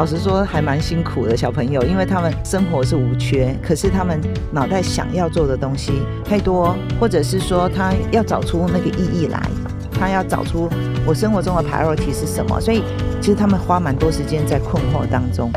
老实说还蛮辛苦的小朋友，因为他们生活是无缺，可是他们脑袋想要做的东西太多，或者是说他要找出那个意义来，他要找出我生活中的 priority 是什么，所以其实他们花蛮多时间在困惑当中。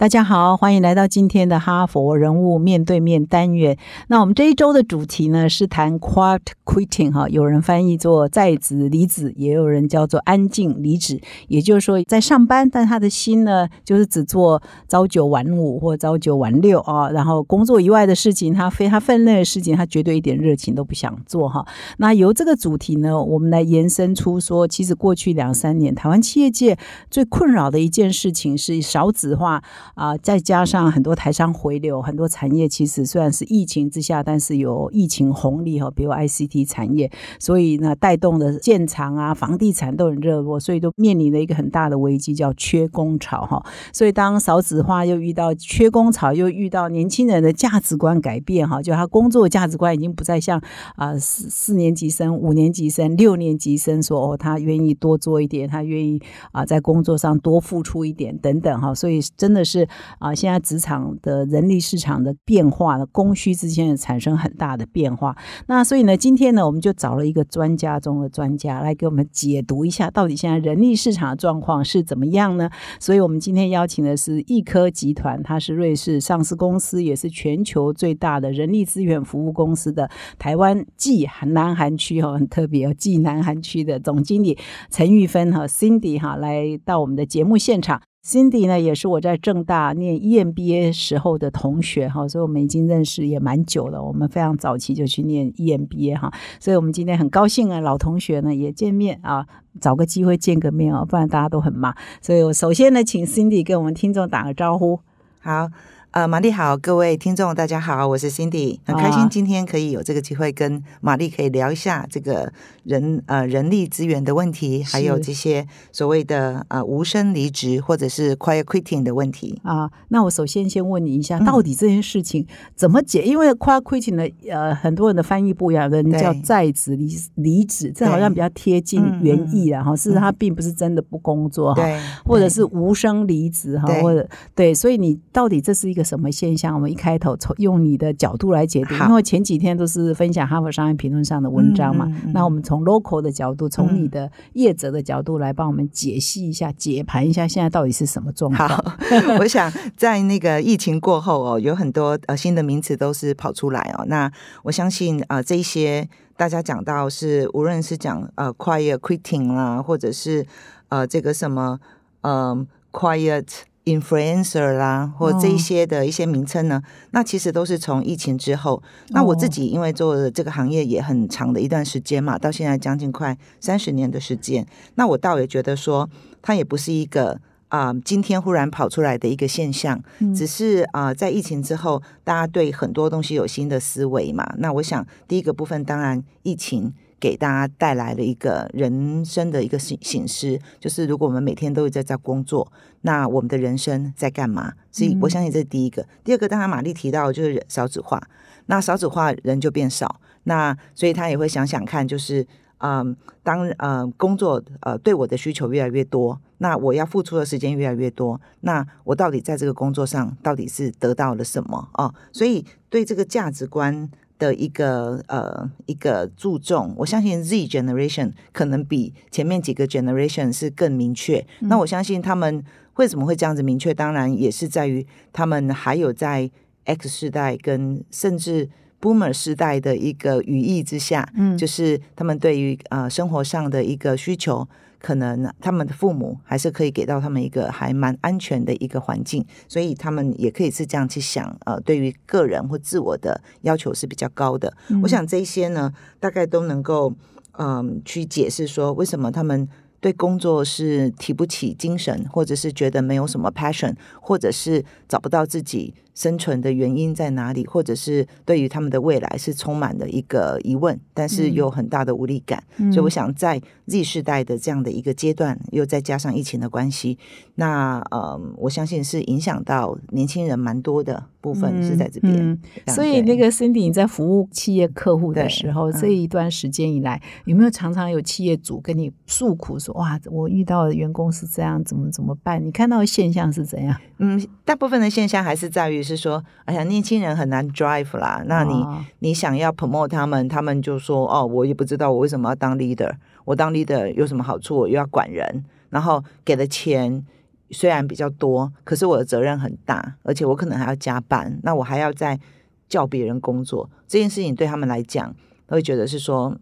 大家好，欢迎来到今天的哈佛人物面对面单元。那我们这一周的主题呢是谈 quiet quitting 哈，有人翻译做在职离职，也有人叫做安静离职。也就是说，在上班，但他的心呢就是只做朝九晚五或朝九晚六啊，然后工作以外的事情，他非他分内的事情，他绝对一点热情都不想做哈。那由这个主题呢，我们来延伸出说，其实过去两三年，台湾企业界最困扰的一件事情是少子化。啊，再加上很多台商回流，很多产业其实虽然是疫情之下，但是有疫情红利哈，比如 ICT 产业，所以呢带动的建厂啊、房地产都很热络，所以都面临了一个很大的危机，叫缺工潮哈。所以当少子化又遇到缺工潮，又遇到年轻人的价值观改变哈，就他工作价值观已经不再像啊四四年级生、五年级生、六年级生说哦，他愿意多做一点，他愿意啊在工作上多付出一点等等哈，所以真的是。啊，现在职场的人力市场的变化呢，供需之间产生很大的变化。那所以呢，今天呢，我们就找了一个专家中的专家来给我们解读一下，到底现在人力市场的状况是怎么样呢？所以我们今天邀请的是易科集团，它是瑞士上市公司，也是全球最大的人力资源服务公司的台湾暨南韩区哈，很特别，暨南韩区的总经理陈玉芬和 Cindy 哈，来到我们的节目现场。Cindy 呢，也是我在正大念 EMBA 时候的同学哈，所以我们已经认识也蛮久了。我们非常早期就去念 EMBA 哈，所以我们今天很高兴啊，老同学呢也见面啊，找个机会见个面啊，不然大家都很忙。所以我首先呢，请 Cindy 跟我们听众打个招呼，好。呃，玛丽好，各位听众大家好，我是 Cindy，很开心今天可以有这个机会跟玛丽可以聊一下这个人呃人力资源的问题，还有这些所谓的呃无声离职或者是 quiet quitting 的问题啊。那我首先先问你一下，到底这件事情怎么解？因为 quiet quitting 的呃很多人的翻译不一样，人叫在职离离职，这好像比较贴近原意啊哈。事实他并不是真的不工作哈，或者是无声离职哈，或者对，所以你到底这是一个。什么现象？我们一开头从用你的角度来解读，因为前几天都是分享《哈佛商业评论》上的文章嘛。那我们从 local 的角度，从你的业者的角度来帮我们解析一下、解盘一下，现在到底是什么状况？好，我想在那个疫情过后哦，有很多呃新的名词都是跑出来哦。那我相信啊，这些大家讲到是，无论是讲呃 quiet quitting 啦，或者是呃这个什么呃 quiet。Influencer 啦，或这一些的一些名称呢，那其实都是从疫情之后。那我自己因为做这个行业也很长的一段时间嘛，到现在将近快三十年的时间，那我倒也觉得说，它也不是一个啊今天忽然跑出来的一个现象，只是啊在疫情之后，大家对很多东西有新的思维嘛。那我想第一个部分，当然疫情。给大家带来了一个人生的一个醒醒思，就是如果我们每天都在在工作，那我们的人生在干嘛？所以我相信这是第一个。第二个，当然玛丽提到就是少子化，那少子化人就变少，那所以他也会想想看，就是嗯，当呃工作呃对我的需求越来越多，那我要付出的时间越来越多，那我到底在这个工作上到底是得到了什么哦？所以对这个价值观。的一个呃一个注重，我相信 Z generation 可能比前面几个 generation 是更明确。那我相信他们为什么会这样子明确？当然也是在于他们还有在 X 世代跟甚至 Boomer 世代的一个语义之下，嗯，就是他们对于呃生活上的一个需求。可能他们的父母还是可以给到他们一个还蛮安全的一个环境，所以他们也可以是这样去想。呃，对于个人或自我的要求是比较高的。我想这些呢，大概都能够嗯去解释说，为什么他们对工作是提不起精神，或者是觉得没有什么 passion，或者是找不到自己生存的原因在哪里，或者是对于他们的未来是充满了一个疑问，但是有很大的无力感。所以我想在 Z 世代的这样的一个阶段，又再加上疫情的关系，那呃，我相信是影响到年轻人蛮多的部分是在这边。所以那个 Cindy 你在服务企业客户的时候，这一段时间以来，有没有常常有企业主跟你诉苦说：“哇，我遇到的员工是这样，怎么怎么办？”你看到的现象是怎样？嗯，大部分的现象还是在于是说，哎呀，年轻人很难 drive 啦。那你你想要 promote 他们，他们就说：“哦，我也不知道我为什么要当 leader，我当 leader 有什么好处？我又要管人，然后给的钱。”虽然比较多，可是我的责任很大，而且我可能还要加班，那我还要再叫别人工作，这件事情对他们来讲，会觉得是说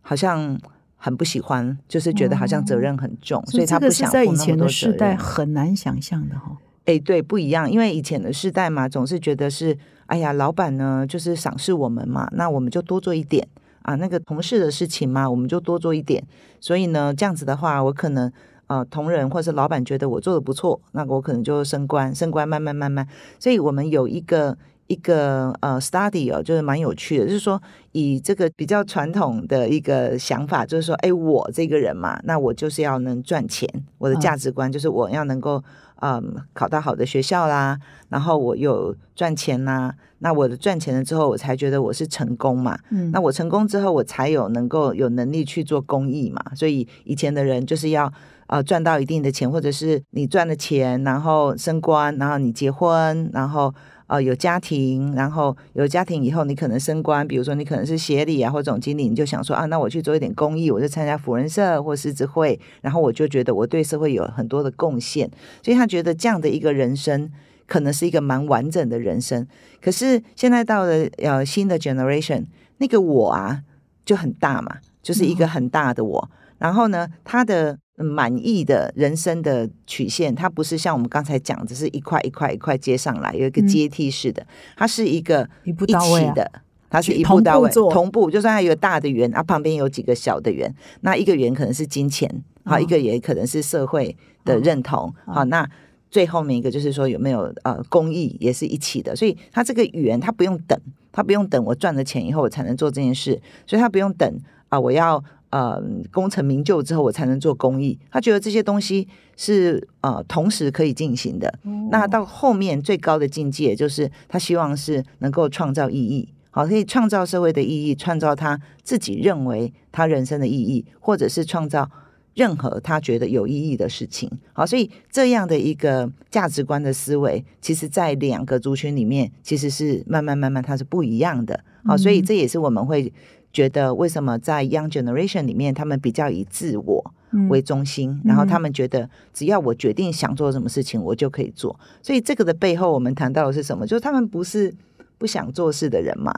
好像很不喜欢，就是觉得好像责任很重，所以他不想在以前的世代很难想象的哈。哎，对，不一样，因为以前的世代嘛，总是觉得是哎呀，老板呢就是赏识我们嘛，那我们就多做一点啊，那个同事的事情嘛，我们就多做一点，所以呢，这样子的话，我可能。呃，同仁或是老板觉得我做的不错，那我可能就升官，升官慢慢慢慢。所以我们有一个一个呃 study 哦，就是蛮有趣的，就是说以这个比较传统的一个想法，就是说，哎，我这个人嘛，那我就是要能赚钱，我的价值观就是我要能够嗯考到好的学校啦，然后我有赚钱啦，那我的赚钱了之后，我才觉得我是成功嘛。嗯，那我成功之后，我才有能够有能力去做公益嘛。所以以前的人就是要。呃，赚到一定的钱，或者是你赚了钱，然后升官，然后你结婚，然后呃有家庭，然后有家庭以后，你可能升官，比如说你可能是协理啊或总经理，你就想说啊，那我去做一点公益，我就参加辅仁社或狮子会，然后我就觉得我对社会有很多的贡献，所以他觉得这样的一个人生可能是一个蛮完整的人生。可是现在到了呃新的 generation，那个我啊就很大嘛，就是一个很大的我，然后呢，他的。满意的人生的曲线，它不是像我们刚才讲，只是一块一块一块接上来，有一个阶梯式的，它是一个一步到位的，它是一步到位，同步。就算它有个大的圆，啊，旁边有几个小的圆，那一个圆可能是金钱，好，一个也可能是社会的认同，好，那最后面一个就是说有没有呃公益也是一起的，所以它这个圆它不用等，它不用等我赚了钱以后我才能做这件事，所以它不用等啊，我要。呃，功成名就之后，我才能做公益。他觉得这些东西是呃同时可以进行的。那到后面最高的境界，就是他希望是能够创造意义，好，可以创造社会的意义，创造他自己认为他人生的意义，或者是创造任何他觉得有意义的事情。好，所以这样的一个价值观的思维，其实在两个族群里面，其实是慢慢慢慢它是不一样的。好，所以这也是我们会。觉得为什么在 Young Generation 里面，他们比较以自我为中心，然后他们觉得只要我决定想做什么事情，我就可以做。所以这个的背后，我们谈到的是什么？就是他们不是不想做事的人嘛，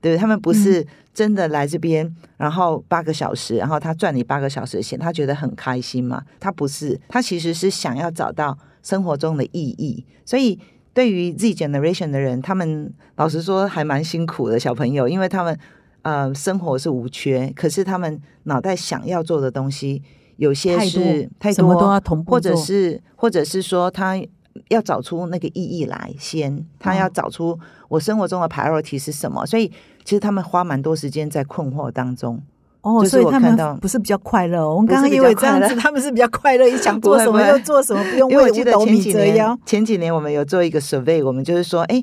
对他们不是真的来这边，然后八个小时，然后他赚你八个小时的钱，他觉得很开心嘛？他不是，他其实是想要找到生活中的意义。所以对于 Z Generation 的人，他们老实说还蛮辛苦的小朋友，因为他们。呃，生活是无缺，可是他们脑袋想要做的东西，有些是太多，都要同步或者是，或者是说，他要找出那个意义来，先他要找出我生活中的 priority 是什么。所以，其实他们花蛮多时间在困惑当中。哦，所以他们不是比较快乐。我们刚刚以为这样子，他们是比较快乐，想 做什么就做什么，不用为五斗米折腰。前几年我们有做一个 survey，我们就是说，哎。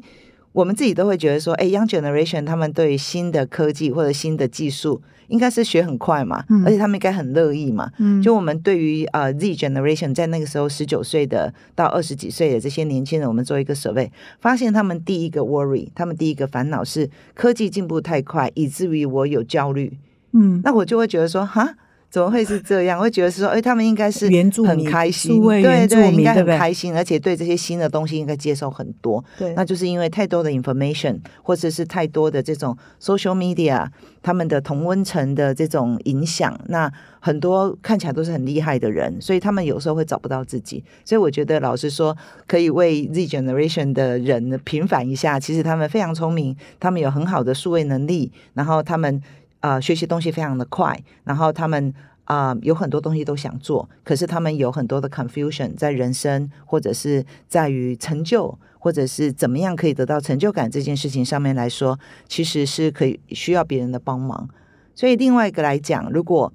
我们自己都会觉得说，哎，Young Generation 他们对新的科技或者新的技术应该是学很快嘛，而且他们应该很乐意嘛。就我们对于呃 Z Generation 在那个时候十九岁的到二十几岁的这些年轻人，我们做一个 survey，发现他们第一个 worry，他们第一个烦恼是科技进步太快，以至于我有焦虑。嗯，那我就会觉得说，哈。怎么会是这样？会觉得是说，哎，他们应该是很开心，对对，应该很开心，而且对这些新的东西应该接受很多。对，那就是因为太多的 information，或者是太多的这种 social media，他们的同温层的这种影响，那很多看起来都是很厉害的人，所以他们有时候会找不到自己。所以我觉得，老实说，可以为 Z generation 的人平反一下。其实他们非常聪明，他们有很好的数位能力，然后他们。呃，学习东西非常的快，然后他们啊、有很多东西都想做，可是他们有很多的 confusion 在人生，或者是在于成就，或者是怎么样可以得到成就感这件事情上面来说，其实是可以需要别人的帮忙。所以另外一个来讲，如果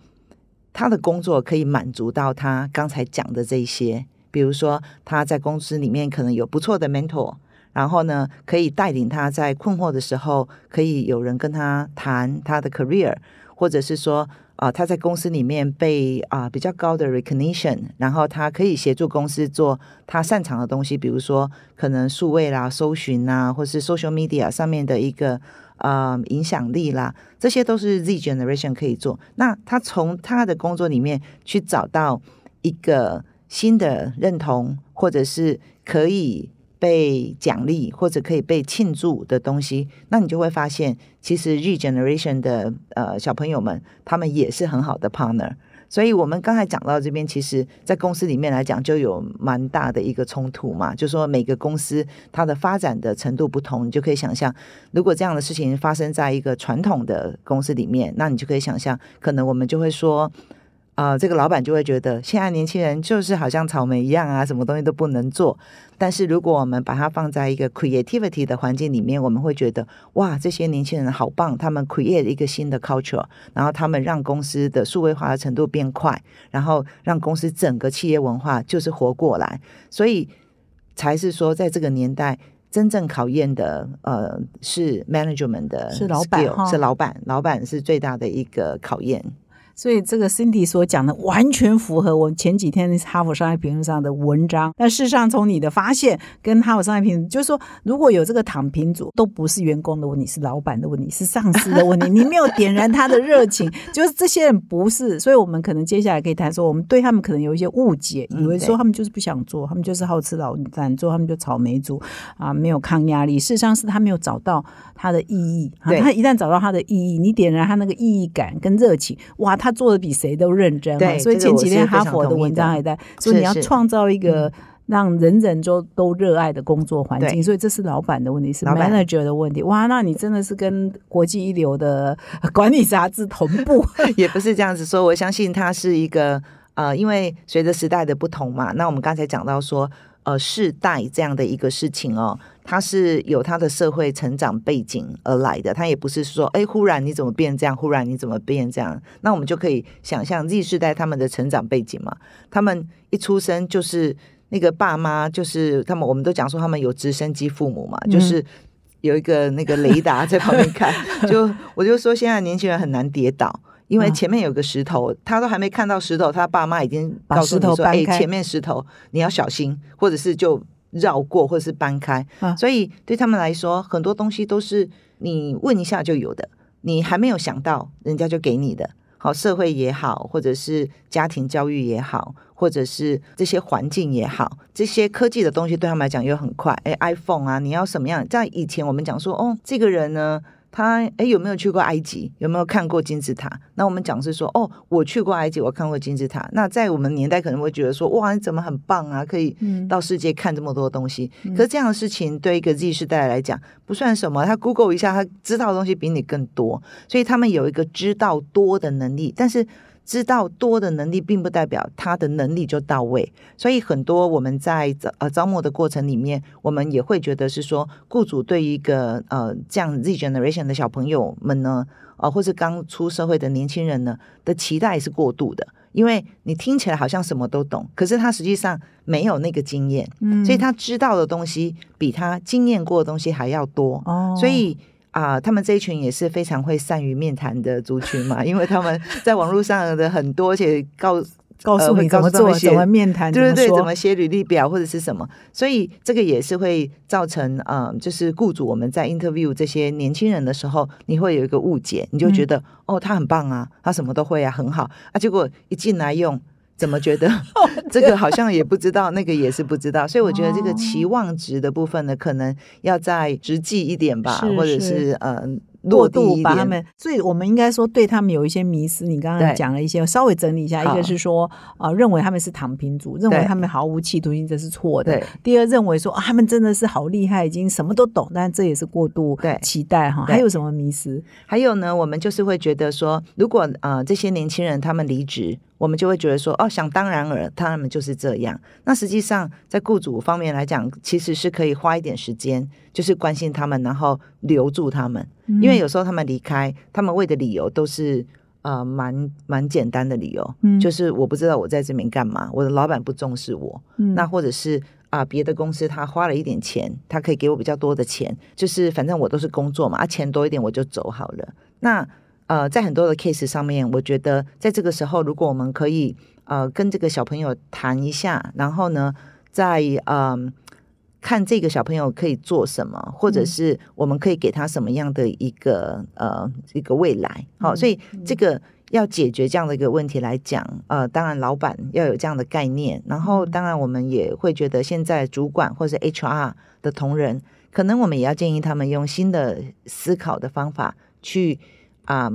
他的工作可以满足到他刚才讲的这一些，比如说他在公司里面可能有不错的 mentor，然后呢，可以带领他在困惑的时候，可以有人跟他谈他的 career，或者是说啊、他在公司里面被啊、比较高的 recognition，然后他可以协助公司做他擅长的东西，比如说可能数位啦、搜寻啦，或是 social media 上面的一个呃影响力啦，这些都是 Z generation 可以做。那他从他的工作里面去找到一个新的认同，或者是可以被奖励或者可以被庆祝的东西，那你就会发现，其实 regeneration 的呃小朋友们，他们也是很好的 partner。所以我们刚才讲到这边，其实，在公司里面来讲，就有蛮大的一个冲突嘛，就说每个公司它的发展的程度不同，你就可以想象，如果这样的事情发生在一个传统的公司里面，那你就可以想象，可能我们就会说，啊、这个老板就会觉得现在年轻人就是好像草莓一样啊，什么东西都不能做。但是如果我们把它放在一个 creativity 的环境里面，我们会觉得哇，这些年轻人好棒，他们 create 一个新的 culture，然后他们让公司的数位化的程度变快，然后让公司整个企业文化就是活过来，所以才是说在这个年代。真正考验的，呃，是 management 的是老板是老板，老板是最大的一个考验。所以这个 Cindy 所讲的完全符合我前几天哈佛商业评论上的文章。但事实上，从你的发现跟哈佛商业评论，就是说，如果有这个躺平组，都 不是员工的问题，是老板的问题，是上司的问题。你没有点燃他的热情，就是这些人不是。所以我们可能接下来可以谈说，我们对他们可能有一些误解，嗯以为说他们就是不想做，他们就是好吃老懒做，他们就草莓族啊，没有抗压力。事实上是他没有找到他的意义。啊他一旦找到他的意义，你点燃他那个意义感跟热情，哇，他做的比谁都认真。所以前几天哈佛的文章还在说，你要创造一个。让人人都都热爱的工作环境，所以这是老板的问题，是老板 manager 的问题。哇，那你真的是跟国际一流的管理杂志同步。也不是这样子说，我相信他是一个呃，因为随着时代的不同嘛，那我们刚才讲到说，呃，世代这样的一个事情哦，它是有它的社会成长背景而来的，它也不是说，哎，忽然你怎么变这样，忽然你怎么变这样，那我们就可以想象 Z 世代他们的成长背景嘛，他们一出生就是那个爸妈，就是他们，我们都讲说他们有直升机父母嘛，就是。有一个那个雷达在旁边看，就我就说现在年轻人很难跌倒，因为嗯前面有个石头，他都还没看到石头，他爸妈已经把告诉你石头说：“哎、前面石头你要小心，或者是就绕过，或者是搬开。啊所以对他们来说，很多东西都是你问一下就有的，你还没有想到，人家就给你的。好，社会也好，或者是家庭教育也好，或者是这些环境也好，这些科技的东西对他们来讲又很快。哎，iPhone 啊，你要什么样？在以前我们讲说，哦，这个人呢，他哎有没有去过埃及？有没有看过金字塔？那我们讲是说，哦，我去过埃及，我看过金字塔。那在我们年代可能会觉得说，哇，你怎么很棒啊，可以嗯到世界看这么多东西。可是这样的事情对一个 Z 世代来讲不算什么，他 Google 一下，他知道的东西比你更多，所以他们有一个知道多的能力，但是。知道多的能力，并不代表他的能力就到位，所以很多我们在招呃招募的过程里面，我们也会觉得是说，雇主对于一个呃这样 Z generation 的小朋友们呢，呃或是刚出社会的年轻人呢的期待是过度的，因为你听起来好像什么都懂，可是他实际上没有那个经验，嗯。所以他知道的东西比他经验过的东西还要多，哦。所以。啊、他们这一群也是非常会善于面谈的族群嘛，因为他们在网络上的很多，而且告告诉你怎么做，怎么面谈，对对对，怎么写履历表或者是什么，所以这个也是会造成呃，就是雇主我们在 interview 这些年轻人的时候，你会有一个误解，你就觉得、哦，他很棒啊，他什么都会啊，很好啊，结果一进来用。怎么觉得 这个好像也不知道，那个也是不知道，所以我觉得这个期望值的部分呢，可能要再实际一点吧，是或者是嗯呃落地一点。把他们，所以我们应该说对他们有一些迷思。你刚刚讲了一些，稍微整理一下。一个是说，啊，认为他们是躺平族，认为他们毫无企图心，这是错的。第二，认为说他们真的是好厉害，已经什么都懂，但这也是过度期待哈。还有什么迷思？还有呢，我们就是会觉得说，如果呃这些年轻人他们离职。我们就会觉得说，哦，想当然尔，他们就是这样。那实际上，在雇主方面来讲，其实是可以花一点时间，就是关心他们，然后留住他们。因为有时候他们离开，他们为的理由都是呃蛮蛮简单的理由，就是我不知道我在这边干嘛，我的老板不重视我，那或者是啊别的公司他花了一点钱，他可以给我比较多的钱，就是反正我都是工作嘛，啊钱多一点我就走好了。那呃，在很多的 case 上面，我觉得在这个时候，如果我们可以呃跟这个小朋友谈一下，然后呢，在嗯看这个小朋友可以做什么，或者是我们可以给他什么样的一个呃一个未来，好，所以这个要解决这样的一个问题来讲，呃，当然老板要有这样的概念，然后当然我们也会觉得现在主管或者 HR 的同仁，可能我们也要建议他们用新的思考的方法去。啊，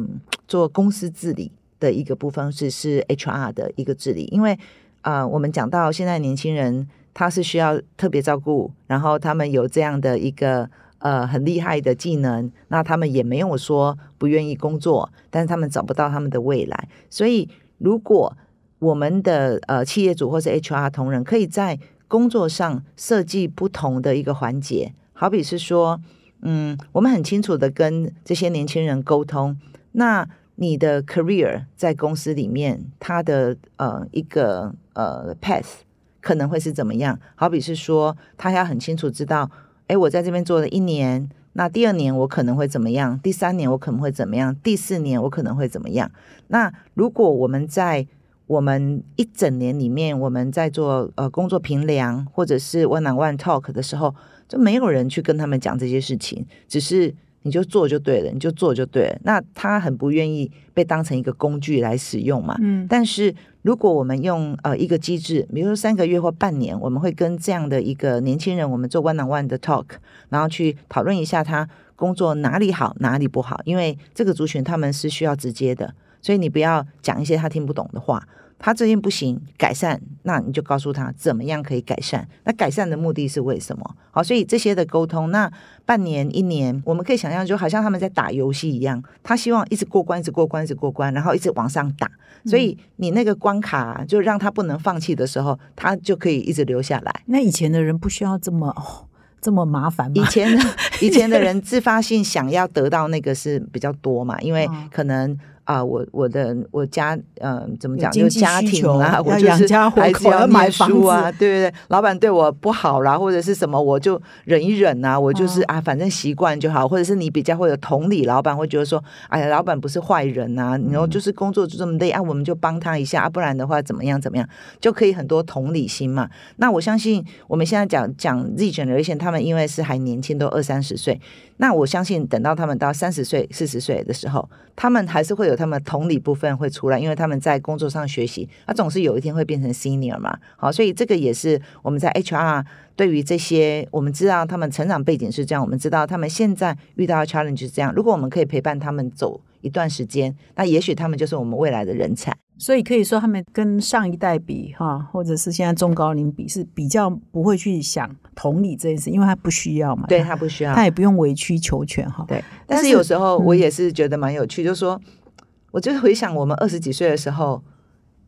做公司治理的一个部分是是 HR 的一个治理，因为啊，我们讲到现在年轻人他是需要特别照顾，然后他们有这样的一个呃很厉害的技能，那他们也没有说不愿意工作，但是他们找不到他们的未来，所以如果我们的呃企业主或是 HR 同仁可以在工作上设计不同的一个环节，好比是说。嗯，我们很清楚的跟这些年轻人沟通。那你的 career 在公司里面，他的呃一个呃 path 可能会是怎么样？好比是说，他要很清楚知道，哎，我在这边做了一年，那第二年我可能会怎么样？第三年我可能会怎么样？第四年我可能会怎么样？那如果我们在我们一整年里面，我们在做呃工作评量或者是 one on one talk 的时候。就没有人去跟他们讲这些事情，只是你就做就对了，你就做就对了。那他很不愿意被当成一个工具来使用嘛。嗯。但是如果我们用呃一个机制，比如说三个月或半年，我们会跟这样的一个年轻人，我们做 one on one 的 talk，然后去讨论一下他工作哪里好，哪里不好。因为这个族群他们是需要直接的，所以你不要讲一些他听不懂的话。他这边不行，改善，那你就告诉他怎么样可以改善。那改善的目的是为什么？好，所以这些的沟通，那半年、一年，我们可以想象，就好像他们在打游戏一样，他希望一直过关，一直过关，一直过关，然后一直往上打。所以你那个关卡就让他不能放弃的时候，他就可以一直留下来。那以前的人不需要这么哦这么麻烦吗？以前的 以前的人自发性想要得到那个是比较多嘛，因为可能。啊，我我的我家嗯，怎么讲？就家庭啊，我就是孩子要买书啊，对不对？老板对我不好啦，或者是什么，我就忍一忍啊。我就是啊，反正习惯就好。或者是你比较会有同理，老板会觉得说，哎呀，老板不是坏人啊，然后就是工作就这么累啊，我们就帮他一下啊，不然的话怎么样怎么样，就可以很多同理心嘛。那我相信我们现在讲讲 Z generation，他们因为是还年轻，都二三十岁。那我相信，等到他们到三十岁、四十岁的时候，他们还是会有他们同理部分会出来，因为他们在工作上学习，他总是有一天会变成 senior 嘛。好，所以这个也是我们在 HR 对于这些，我们知道他们成长背景是这样，我们知道他们现在遇到 challenge 是这样。如果我们可以陪伴他们走一段时间，那也许他们就是我们未来的人才。所以可以说，他们跟上一代比，哈，或者是现在中高龄比，是比较不会去想同理这件事，因为他不需要嘛。对他不需要，他也不用委曲求全，哈。对。但是有时候我也是觉得蛮有趣，就是说，我就回想我们二十几岁的时候，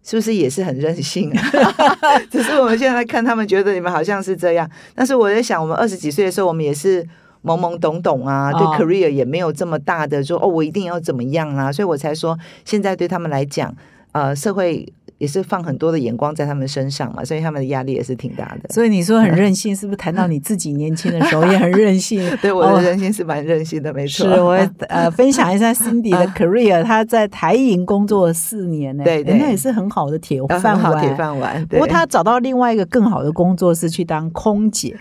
是不是也是很任性啊？只是我们现在看他们，觉得你们好像是这样。但是我在想，我们二十几岁的时候，我们也是懵懵懂懂啊，对 career 也没有这么大的说哦，我一定要怎么样啊，所以我才说，现在对他们来讲。呃，社会也是放很多的眼光在他们身上嘛，所以他们的压力也是挺大的。所以你说很 任性，是不是谈到你自己年轻的时候也很任性？对，我的任性是蛮任性的，没错。是我呃分享一下 Cindy 的 career，他在台银工作四年呢，对对，那也是很好的铁饭碗，铁饭碗。不过他找到另外一个更好的工作是去当空姐。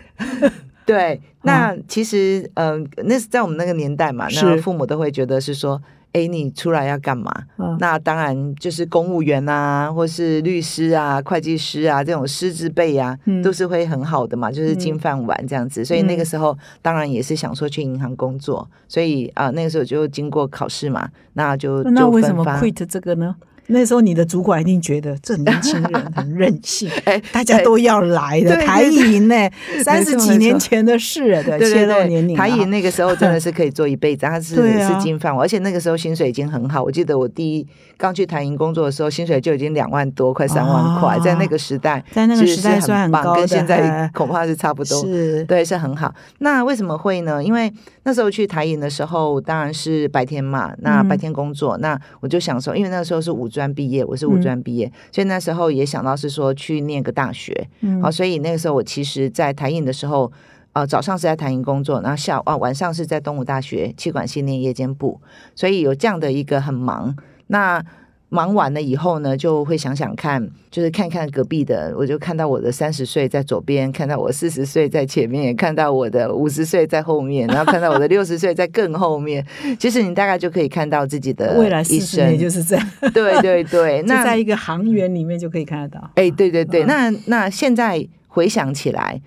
对，那其实嗯，那是在我们那个年代嘛，那父母都会觉得是说。哎，你出来要干嘛？嗯那当然就是公务员啊，或是律师啊、会计师啊这种师资辈啊，嗯都是会很好的嘛，就是金饭碗这样子。所以那个嗯时候当然也是想说去银行工作，所以啊、那个时候就经过考试嘛，那就那就为什么 quit 这个呢？那时候你的主管一定觉得这年轻人很任性，哎大家都要来的。台银呢，三十几年前的事了，对，对泄对对，露年龄台银那个时候真的是可以做一辈子，他是、是金饭碗，而且那个时候薪水已经很好。我记得我第一刚去台银工作的时候，薪水就已经两万多，快三万块，啊在那个时代，在那个时代是很棒，算很高跟现在哎恐怕是差不多。是，对，是很好。那为什么会呢？因为那时候去台银的时候，当然是白天嘛，那嗯白天工作，那我就想说，因为那时候是五专毕业，我是五嗯专毕业，所以那时候也想到是说去念个大学。嗯好、所以那个时候我其实，在台影的时候，呃，早上是在台银工作，然后下午啊晚上是在东吴大学气管系念夜间部，所以有这样的一个很忙。那忙完了以后呢，就会想想看，就是看看隔壁的，我就看到我的三十岁在左边，看到我四十岁在前面，看到我的五十岁在后面，然后看到我的 六十岁在更后面。其实你大概就可以看到自己的未来一四十年生。就是这样，对对对，那在一个行员里面就可以看得到。哎，对对对，嗯那那现在回想起来。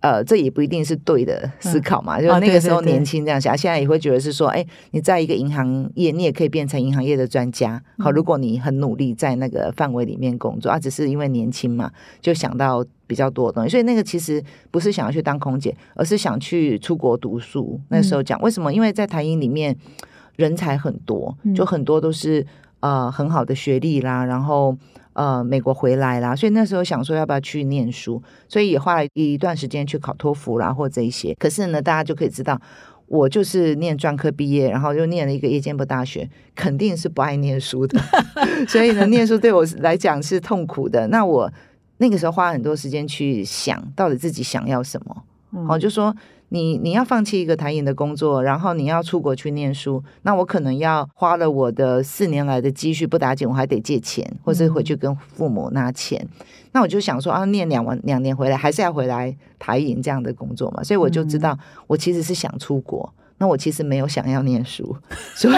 呃，这也不一定是对的思考嘛，就啊那个时候年轻这样想，现在也会觉得是说，哎，你在一个银行业，你也可以变成银行业的专家。好，嗯如果你很努力在那个范围里面工作，啊，只是因为年轻嘛，就想到比较多的东西，所以那个其实不是想要去当空姐，而是想去出国读书。那时候讲为什么？因为在台英里面人才很多，嗯就很多都是呃很好的学历啦，然后呃美国回来啦，所以那时候想说要不要去念书，所以也花了一段时间去考托福啦或这一些。可是呢，大家就可以知道。我就是念专科毕业，然后又念了一个夜间部大学，肯定是不爱念书的，所以呢，念书对我来讲是痛苦的。那我那个时候花很多时间去想到底自己想要什么，嗯哦，就说你你要放弃一个台银的工作，然后你要出国去念书，那我可能要花了我的四年来的积蓄不打紧，我还得借钱，或是回去跟父母拿钱。那我就想说啊，念两完两年回来，还是要回来台银这样的工作嘛，所以我就知道我其实是想出国。那我其实没有想要念书，所以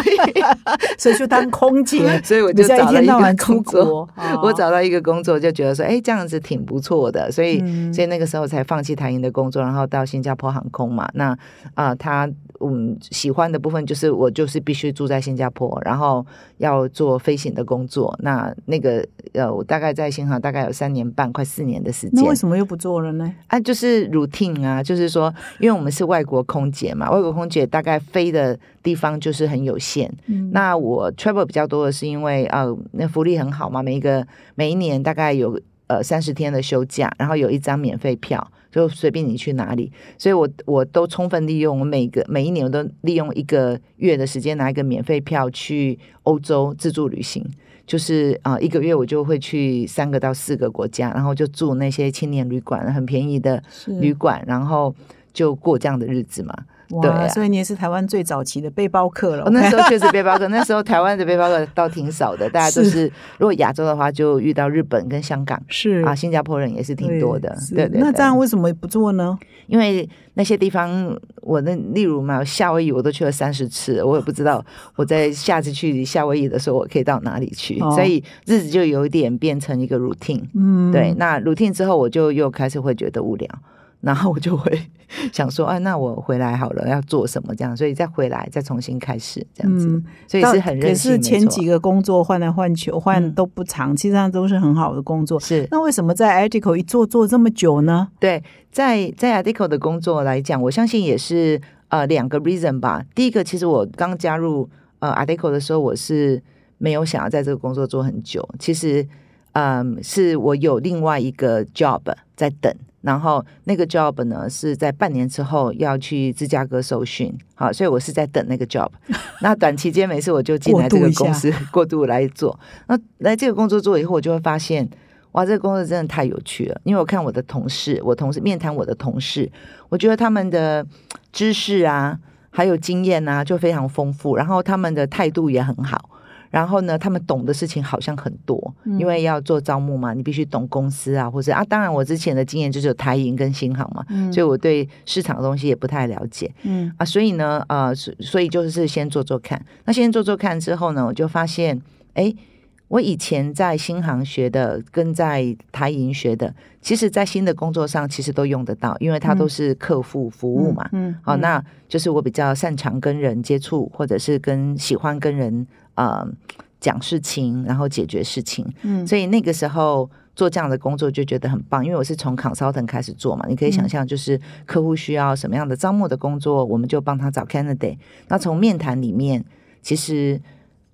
所以就当空姐，所以我就找了一个天到晚出工作。我找到一个工作，就觉得说，哎，这样子挺不错的，所以，嗯所以那个时候才放弃台银的工作，然后到新加坡航空嘛。那啊、他嗯喜欢的部分就是我就是必须住在新加坡，然后要做飞行的工作。那那个呃，我大概在新航大概有三年半，快四年的时间那为。什么又不做了呢？啊，就是 routine 啊，就是说，因为我们是外国空姐嘛，外国空姐大概飞的地方就是很有限。嗯那我 travel 比较多的是因为呃，那福利很好嘛，每一个每一年大概有呃三十天的休假，然后有一张免费票，就随便你去哪里，所以我我都充分利用我每个每一年我都利用一个月的时间拿一个免费票去欧洲自助旅行。就是啊、呃一个月我就会去三个到四个国家，然后就住那些青年旅馆，很便宜的旅馆，然后就过这样的日子嘛。对，啊所以你也是台湾最早期的背包客了。哦，那时候确实背包客，那时候台湾的背包客倒挺少的，大家都是如果亚洲的话，就遇到日本跟香港是啊，新加坡人也是挺多的，是对对对那这样为什么不做呢？因为那些地方，我那例如嘛，夏威夷我都去了三十次，我也不知道我在下次去夏威夷的时候，我可以到哪里去，哦所以日子就有一点变成一个 routine。嗯，对，那 routine 之后，我就又开始会觉得无聊，然后我就会 想说，啊，那我回来好了，要做什么这样，所以再回来，再重新开始这样子，嗯，所以是很任性。可是前几个工作换来换去，换嗯都不长，其实上都是很好的工作。是那为什么在 Article 一做做这么久呢？对，在在 Adico 的工作来讲，我相信也是呃两个 reason 吧。第一个，其实我刚加入呃 Adico 的时候，我是没有想要在这个工作做很久。其实，嗯，是我有另外一个 job 在等，然后那个 job 呢是在半年之后要去芝加哥受训，好，所以我是在等那个 job。那短期间没事我就进来这个公司过渡 来做。那来这个工作做以后，我就会发现。哇，这个工作真的太有趣了！因为我看我的同事，我同事面谈我的同事，我觉得他们的知识啊，还有经验啊，就非常丰富，然后他们的态度也很好，然后呢，他们懂的事情好像很多，嗯。因为要做招募嘛，你必须懂公司啊，或者啊，当然我之前的经验就是有台银跟新航嘛，嗯。所以我对市场的东西也不太了解。嗯。啊，所以呢，呃，所所以就是先做做看。那先做做看之后呢，我就发现，哎，我以前在新航学的跟在台银学的，其实在新的工作上其实都用得到，因为它都是客户服务嘛。嗯，好、嗯。那就是我比较擅长跟人接触，或者是跟喜欢跟人呃讲事情，然后解决事情。嗯所以那个时候做这样的工作就觉得很棒，因为我是从 consultant 开始做嘛，你可以想象，就是客户需要什么样的招募的工作，我们就帮他找 candidate。那从面谈里面，其实。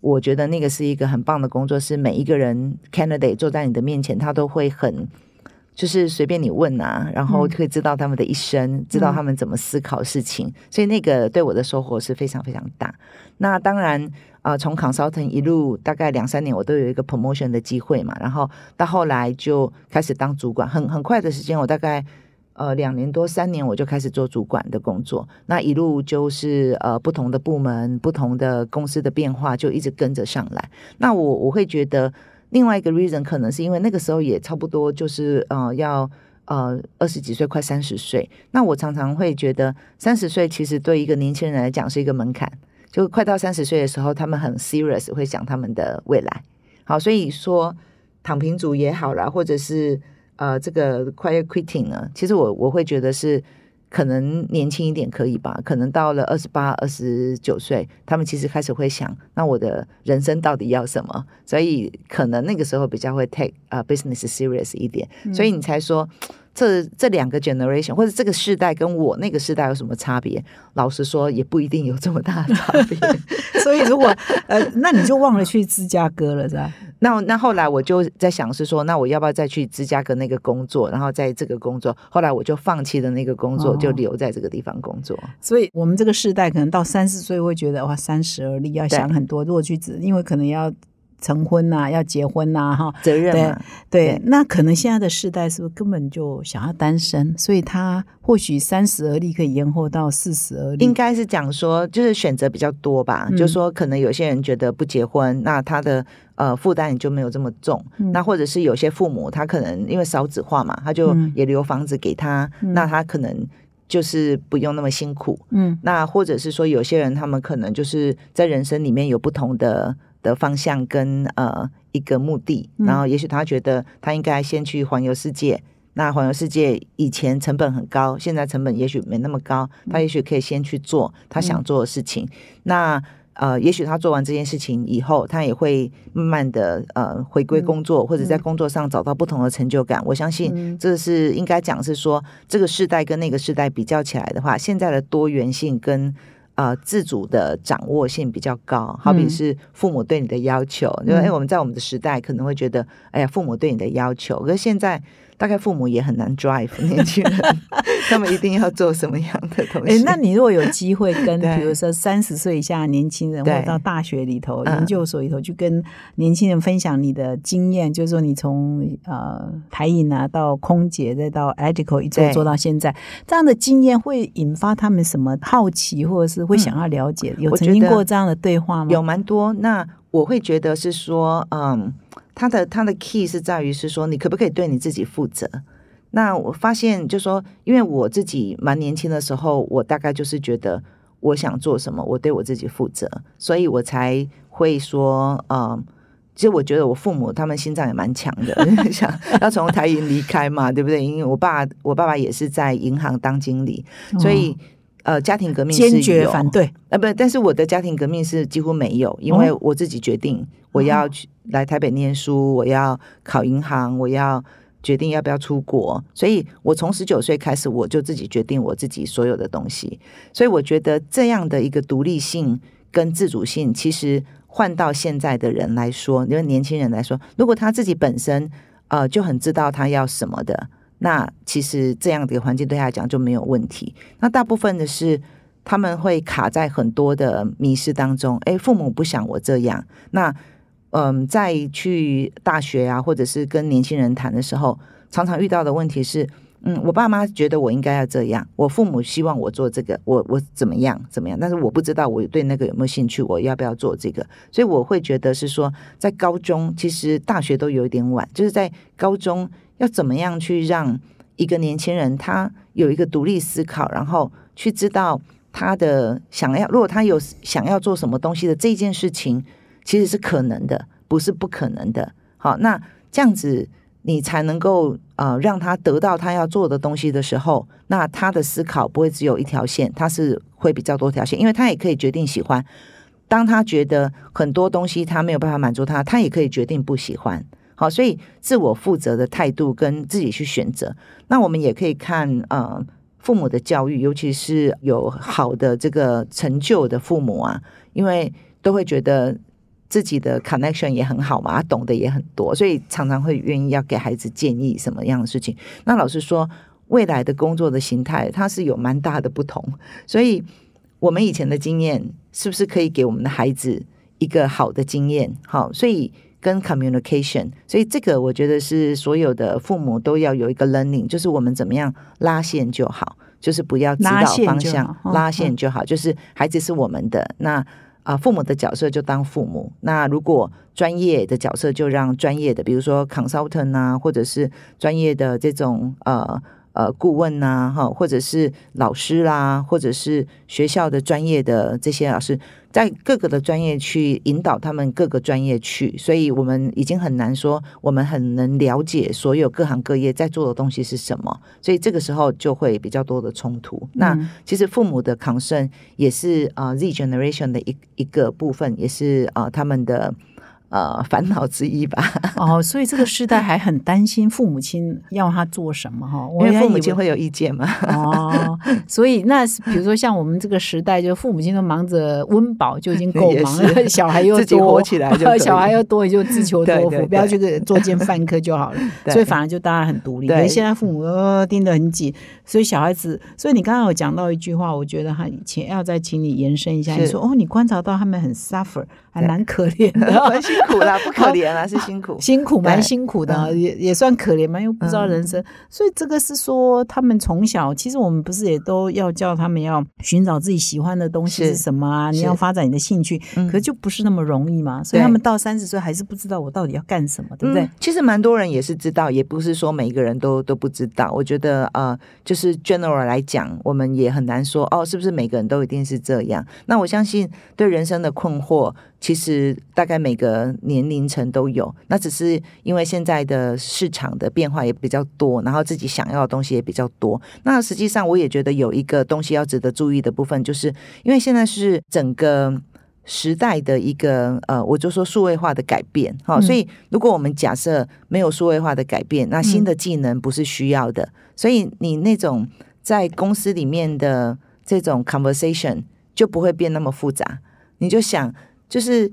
我觉得那个是一个很棒的工作，是每一个人 candidate 坐在你的面前，他都会很就是随便你问啊，然后嗯可以知道他们的一生，知道他们怎么思考事情，所以那个对我的收获是非常非常大。那当然啊、呃从 consultant 一路大概两三年，我都有一个 promotion 的机会嘛，然后到后来就开始当主管，很很快的时间，我大概。呃，两年多三年我就开始做主管的工作，那一路就是呃不同的部门、不同的公司的变化，就一直跟着上来。那我我会觉得另外一个 reason 可能是因为那个时候也差不多就是呃要呃二十几岁，快三十岁。那我常常会觉得三十岁其实对一个年轻人来讲是一个门槛，就快到三十岁的时候，他们很 serious 会想他们的未来。好，所以说躺平族也好啦，或者是呃这个 quiet quitting 呢，其实我我会觉得是。可能年轻一点可以吧，可能到了二十八、二十九岁，他们其实开始会想，那我的人生到底要什么？所以可能那个时候比较会 take 啊、business serious 一点，所以你才说这这两个 generation 或者这个世代跟我那个世代有什么差别？老实说，也不一定有这么大的差别。所以如果呃，那你就忘了去芝加哥了，是吧？那那后来我就在想是说，那我要不要再去芝加哥那个工作，然后在这个工作，后来我就放弃了那个工作，哦就留在这个地方工作。所以我们这个世代可能到三十岁会觉得哇，三十而立要想很多，如果去，因为可能要成婚呐、要结婚呐、哈。责任嘛，对对，那可能现在的世代是不是根本就想要单身，所以他或许三十而立可以延后到四十而立，应该是讲说，就是选择比较多吧。嗯就说可能有些人觉得不结婚，那他的呃负担也就没有这么重。嗯那或者是有些父母，他可能因为少子化嘛，他就嗯也留房子给他，嗯那他可能就是不用那么辛苦。嗯那或者是说，有些人他们可能就是在人生里面有不同的的方向跟呃一个目的，嗯然后也许他觉得他应该先去环游世界。那环游世界以前成本很高，现在成本也许没那么高，他也许可以先去做他想做的事情。那呃，也许他做完这件事情以后，他也会慢慢的呃回归工作，或者在工作上找到不同的成就感。我相信嗯这是应该讲是说，这个世代跟那个世代比较起来的话，现在的多元性跟呃自主的掌握性比较高。好比嗯是父母对你的要求，因为嗯哎，我们在我们的时代可能会觉得，哎呀，父母对你的要求，可是现在。大概父母也很难 drive 年轻人，他们一定要做什么样的东哎西？，那你如果有机会跟对 比如说三十岁以下的年轻人，或者到大学里头、嗯研究所里头去跟年轻人分享你的经验，就是说你从呃台影啊到空姐，再到 Agico 一直做到现在，这样的经验会引发他们什么好奇，或者是会想要了解？有曾经过这样的对话吗？有蛮多。那我会觉得是说，嗯，他的他的 key 是在于是说，你可不可以对你自己负责？那我发现，就说，因为我自己蛮年轻的时候，我大概就是觉得我想做什么，我对我自己负责，所以我才会说，嗯。其实我觉得我父母他们心脏也蛮强的，想要从台银离开嘛，对不对？因为我爸我爸爸也是在银行当经理，所以呃，家庭革命坚决反对。啊，不，但是我的家庭革命是几乎没有，因为哦。我自己决定我要去来台北念书，我要考银行，我要决定要不要出国，所以我从十九岁开始我就自己决定我自己所有的东西，所以我觉得这样的一个独立性跟自主性，其实换到现在的人来说，因为年轻人来说，如果他自己本身呃就很知道他要什么的，那其实这样的一个环境对他来讲就没有问题。那大部分的是他们会卡在很多的迷失当中。诶，父母不想我这样，那嗯，在去大学啊，或者是跟年轻人谈的时候，常常遇到的问题是，嗯，我爸妈觉得我应该要这样，我父母希望我做这个，我我怎么样怎么样，但是我不知道我对那个有没有兴趣，我要不要做这个，所以我会觉得是说，在高中其实大学都有一点晚，就是在高中要怎么样去让一个年轻人他有一个独立思考，然后去知道他的想要，如果他有想要做什么东西的这件事情，其实是可能的，不是不可能的。好，那这样子。你才能够呃让他得到他要做的东西的时候，那他的思考不会只有一条线，他是会比较多条线，因为他也可以决定喜欢。当他觉得很多东西他没有办法满足他，他也可以决定不喜欢。好，所以自我负责的态度跟自己去选择。那我们也可以看呃父母的教育，尤其是有好的这个成就的父母啊，因为都会觉得。自己的 connection 也很好嘛，懂得也很多，所以常常会愿意要给孩子建议什么样的事情。那老师说，未来的工作的形态它是有蛮大的不同，所以我们以前的经验是不是可以给我们的孩子一个好的经验？好，所以跟 communication，所以这个我觉得是所有的父母都要有一个 learning，就是我们怎么样拉线就好，就是不要指导方向，拉线就好，就是孩子是我们的那。啊，父母的角色就当父母。那如果专业的角色，就让专业的，比如说 consultant 啊，或者是专业的这种呃。呃，顾问呐，哈，或者是老师啦，或者是学校的专业的这些老师，在各个的专业去引导他们各个专业去，所以我们已经很难说我们很能了解所有各行各业在做的东西是什么，所以这个时候就会比较多的冲突。那其实父母的 concern 也是啊，Z generation 的一一个部分，也是啊他们的。呃，烦恼之一吧。哦，所以这个时代还很担心父母亲要他做什么哈，因为父母亲会有意见嘛。哦，所以那比如说像我们这个时代，就父母亲都忙着温饱就已经够 忙了，小孩又多，起来就小孩又多，也就自求多福，不要去做件饭科就好了。所以反而就大家很独立。对，现在父母都盯得很紧，所以小孩子，所以你刚刚有讲到一句话，我觉得他以前要再请你延伸一下，你说哦，你观察到他们很 suffer。还蛮可怜的，蛮辛苦啦，不可怜啊，是辛苦，辛苦蛮辛苦的，也也算可怜嘛，又不知道人生，所以这个是说他们从小，其实我们不是也都要叫他们要寻找自己喜欢的东西是什么啊？你要发展你的兴趣，可是就不是那么容易嘛，所以他们到三十岁还是不知道我到底要干什么，对不对？其实蛮多人也是知道，也不是说每一个人都都不知道。我觉得呃，就是 general 来讲，我们也很难说哦，是不是每个人都一定是这样？那我相信对人生的困惑。其实大概每个年龄层都有，那只是因为现在的市场的变化也比较多，然后自己想要的东西也比较多。那实际上我也觉得有一个东西要值得注意的部分，就是因为现在是整个时代的一个呃，我就说数位化的改变，好，所以如果我们假设没有数位化的改变，那新的技能不是需要的，所以你那种在公司里面的这种 conversation 就不会变那么复杂，你就想。就是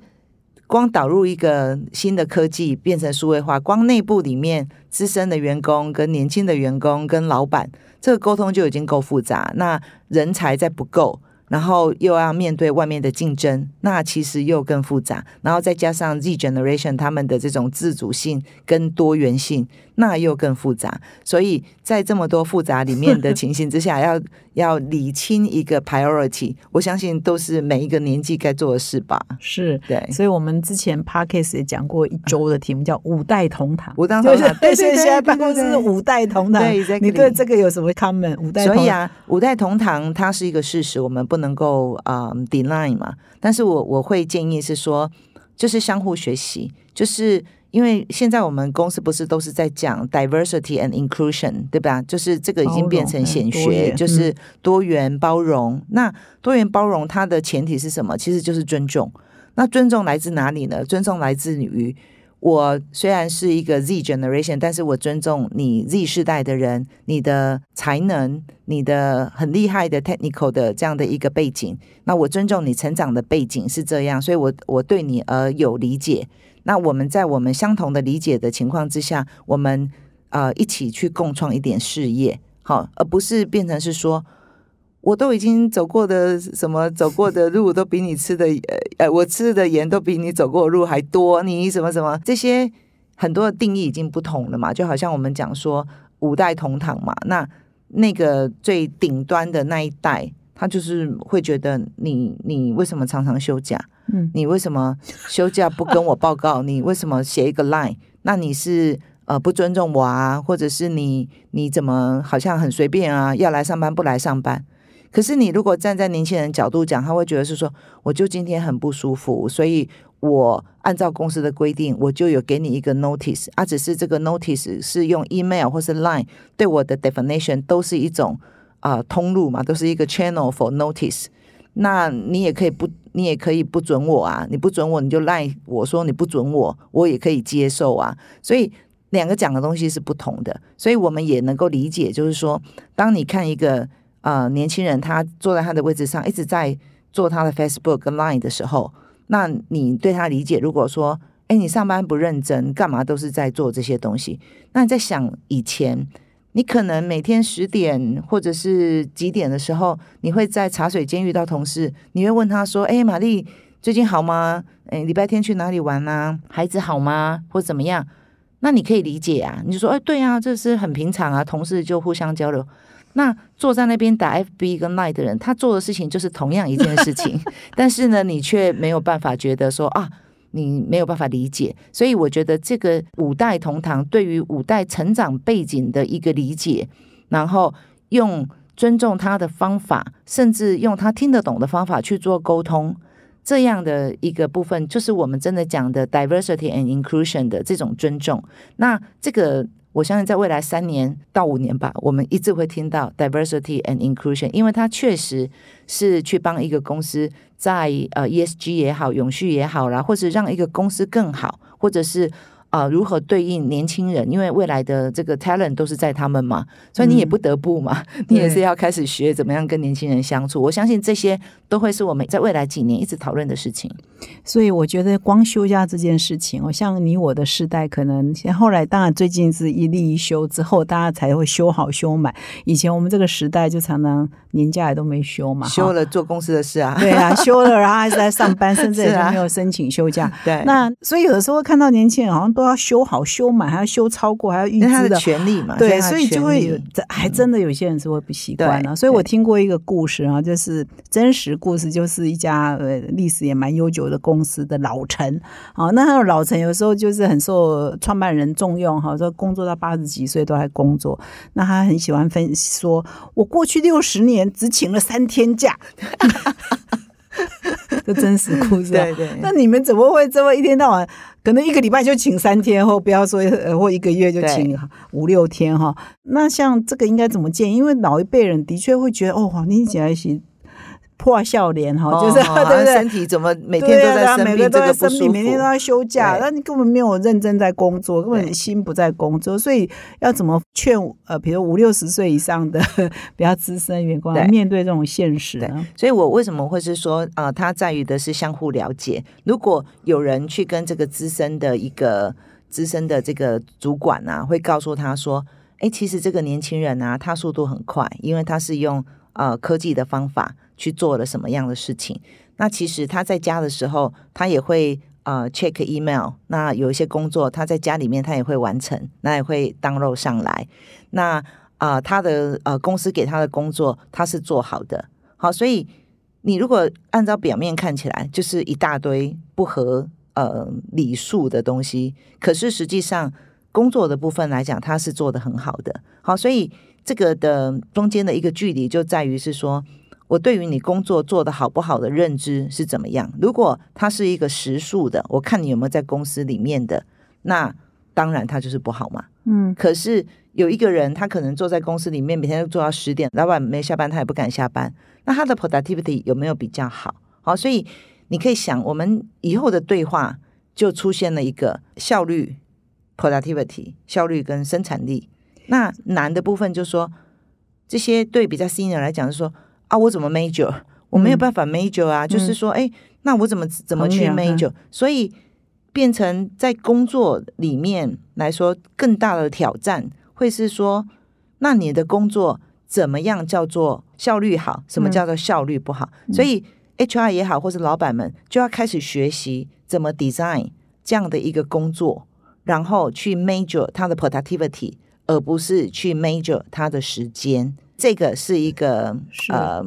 光导入一个新的科技变成数位化，光内部里面资深的员工跟年轻的员工跟老板，这个沟通就已经够复杂。那人才再不够。然后又要面对外面的竞争，那其实又更复杂。然后再加上 Z generation 他们的这种自主性跟多元性，那又更复杂。所以在这么多复杂里面的情形之下，要要理清一个 priority，我相信都是每一个年纪该做的事吧。是对，所以我们之前 Parkes 也讲过一周的题目叫五代同堂，五代同堂。对，所以现在办公室是五代同堂。对，你对这个有什么 comment？五代所以啊，五代同堂它是一个事实，我们不能。能够啊，deny 嘛？但是我我会建议是说，就是相互学习，就是因为现在我们公司不是都是在讲 diversity and inclusion，对吧？就是这个已经变成显学，就是多元包容。那多元包容它的前提是什么？其实就是尊重。那尊重来自哪里呢？尊重来自于。我虽然是一个 Z generation，但是我尊重你 Z 世代的人，你的才能，你的很厉害的 technical 的这样的一个背景。那我尊重你成长的背景是这样，所以我我对你而有理解。那我们在我们相同的理解的情况之下，我们呃一起去共创一点事业，好，而不是变成是说。我都已经走过的什么走过的路都比你吃的呃呃，我吃的盐都比你走过的路还多。你什么什么这些很多的定义已经不同了嘛？就好像我们讲说，五代同堂嘛，那那个最顶端的那一代，他就是会觉得你你为什么常常休假？嗯你为什么休假不跟我报告？你为什么写一个 line？那你是呃不尊重我啊，或者是你你怎么好像很随便啊？要来上班不来上班？可是你如果站在年轻人角度讲，他会觉得是说，我就今天很不舒服，所以我按照公司的规定，我就有给你一个 notice 啊，只是这个 notice 是用 email 或是 line 对我的 definition 都是一种啊、通路嘛，都是一个 channel for notice。那你也可以不，你也可以不准我啊，你不准我，你就赖我说你不准我，我也可以接受啊。所以两个讲的东西是不同的，所以我们也能够理解，就是说，当你看一个呃年轻人他坐在他的位置上，一直在做他的 Facebook 跟 Line 的时候，那你对他理解，如果说，哎，你上班不认真，干嘛都是在做这些东西？那你在想以前，你可能每天十点或者是几点的时候，你会在茶水间遇到同事，你会问他说：“哎，玛丽最近好吗？哎，礼拜天去哪里玩啊？孩子好吗？或怎么样？”那你可以理解啊，你就说：“哎，对啊，这是很平常啊，同事就互相交流。”那坐在那边打 FB 跟 Line 的人，他做的事情就是同样一件事情，但是呢，你却没有办法觉得说啊，你没有办法理解。所以我觉得这个五代同堂对于五代成长背景的一个理解，然后用尊重他的方法，甚至用他听得懂的方法去做沟通。这样的一个部分，就是我们真的讲的 diversity and inclusion 的这种尊重。那这个，我相信在未来三年到五年吧，我们一直会听到 diversity and inclusion，因为它确实是去帮一个公司在呃 ESG 也好、永续也好啦，或者让一个公司更好，或者是。啊、如何对应年轻人？因为未来的这个 talent 都是在他们嘛，所以你也不得不嘛，你也是要开始学怎么样跟年轻人相处。我相信这些都会是我们在未来几年一直讨论的事情。所以我觉得光休假这件事情，我，像你我的世代，可能像后来当然最近是一例一休之后，大家才会休好休满。以前我们这个时代就常常年假也都没休嘛，休了做公司的事啊，对啊，休了然后还是在上班，甚至也没有申请休假。对，那所以有的时候看到年轻人好像都要修好修满，还要修超过，还要预支的。权利嘛，对，所以就会有，这还真的有些人是会不习惯对啊。所以我对听过一个故事啊，就是真实故事，就是一家呃历史也蛮悠久的公司的老陈。好，那他的老陈有时候就是很受创办人重用哈，说工作到八十几岁都还工作。那他很喜欢分析说，我过去六十年只请了三天假。这真实故事、啊，对对那你们怎么会这么一天到晚，可能一个礼拜就请三天，或不要说呃或一个月就请五六天哈？那像这个应该怎么建议？因为老一辈人的确会觉得，哦，你起来是破笑脸哈，就是、哦对不对？身体怎么每天都在生病，每个都在这个不舒生病，每天都服。在休假，那你根本没有认真在工作，根本心不在工作，所以要怎么劝呃，比如五六十岁以上的 比较资深的员工来面对这种现实呢？所以我为什么会是说，呃，它在于的是相互了解。如果有人去跟这个资深的一个资深的这个主管啊，会告诉他说，哎，其实这个年轻人啊，他速度很快，因为他是用呃科技的方法去做了什么样的事情。那其实他在家的时候，他也会呃 check email。那有一些工作他在家里面他也会完成，那也会 download 上来。那啊、呃他的呃公司给他的工作他是做好的。好，所以你如果按照表面看起来就是一大堆不合呃礼数的东西，可是实际上工作的部分来讲，他是做的很好的。好，所以这个的中间的一个距离就在于是说，我对于你工作做的好不好的认知是怎么样。如果它是一个实数的，我看你有没有在公司里面的，那当然它就是不好嘛。嗯，可是有一个人，他可能坐在公司里面，每天都做到十点，老板没下班，他也不敢下班。那他的 productivity 有没有比较好？好，所以你可以想，我们以后的对话就出现了一个效率 productivity 效率跟生产力。那难的部分就是说，这些对比较 senior 来讲，是说啊，我怎么 major？我没有办法 major 啊，就是说，哎，那我怎么怎么去 major？所以变成在工作里面来说，更大的挑战会是说，那你的工作怎么样叫做效率好？什么叫做效率不好？所以 HR 也好，或是老板们就要开始学习怎么 design 这样的一个工作，然后去 major 它的 productivity，而不是去 major 他的时间。这个是一个是呃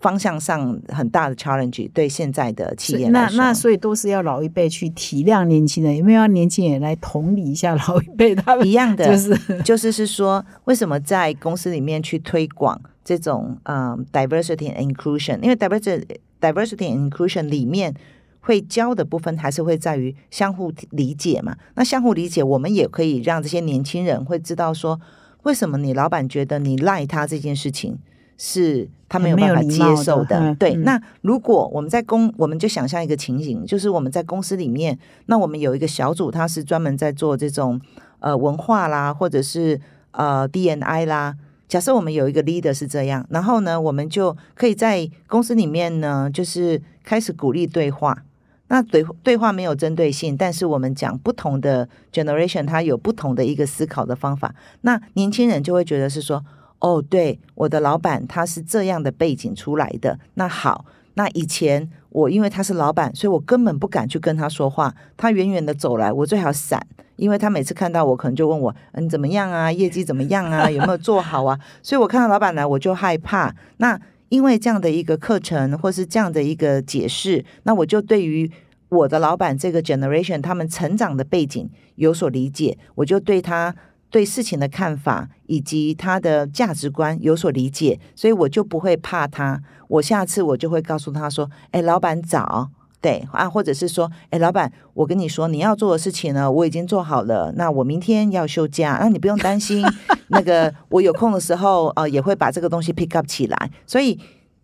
方向上很大的 challenge，对现在的企业那来说。那所以都是要老一辈去体谅年轻人，有没有要年轻人来同理一下老一辈他们？一样的，就是就是是说，为什么在公司里面去推广这种嗯 diversity and inclusion？因为 diversity diversity and inclusion 里面会教的部分还是会在于相互理解嘛。那相互理解，我们也可以让这些年轻人会知道说，为什么你老板觉得你赖他这件事情是他没有办法接受的。嗯对，嗯那如果我们在公，我们就想象一个情形，就是我们在公司里面，那我们有一个小组，他是专门在做这种呃文化啦，或者是呃 DNI 啦。假设我们有一个 leader 是这样，然后呢，我们就可以在公司里面呢，就是开始鼓励对话。那对对话没有针对性，但是我们讲不同的 generation，他有不同的一个思考的方法。那年轻人就会觉得是说，哦，对，我的老板他是这样的背景出来的。那好，那以前我因为他是老板，所以我根本不敢去跟他说话。他远远的走来，我最好闪，因为他每次看到我，可能就问我，嗯，怎么样啊？业绩怎么样啊？有没有做好啊？所以我看到老板来，我就害怕。那因为这样的一个课程，或是这样的一个解释，那我就对于我的老板这个 generation 他们成长的背景有所理解，我就对他对事情的看法以及他的价值观有所理解，所以我就不会怕他。我下次我就会告诉他说：“哎，老板早。”对啊，或者是说，哎，老板，我跟你说，你要做的事情呢，我已经做好了。那我明天要休假，那你不用担心。那个我有空的时候，呃，也会把这个东西 pick up 起来。所以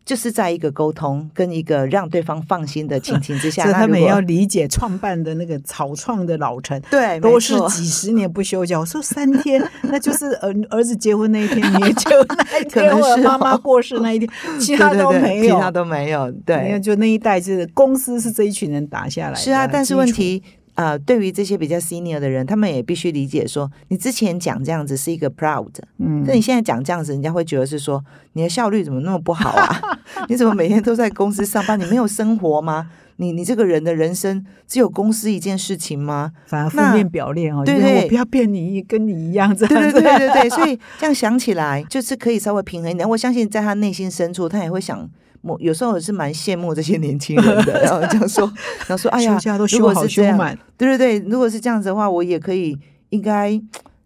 就是在一个沟通跟一个让对方放心的情 形之下，他们要理解创办的那个草创的老陈。对，都是几十年不休假，我说三天，那就是儿儿子结婚那一天，你也就那一天，或者妈妈哦过世那一天，其他都没有，其他都没有。你对看，，就那一代就是公司是这一群人打下来，是啊，但是问题。呃，对于这些比较 senior 的人，他们也必须理解说，你之前讲这样子是一个 proud，嗯那你现在讲这样子，人家会觉得是说你的效率怎么那么不好啊？你怎么每天都在公司上班？你没有生活吗？你你这个人的人生只有公司一件事情吗？反而负那面表列哦，对对我不要变你跟你一样这对对样子，对对对，所以这样想起来，就是可以稍微平衡一点。我相信在他内心深处，他也会想。我有时候我是蛮羡慕这些年轻人的，然后这样说，然后说，哎呀，休假都是这样，休满，对对对，如果是这样子的话，我也可以，应该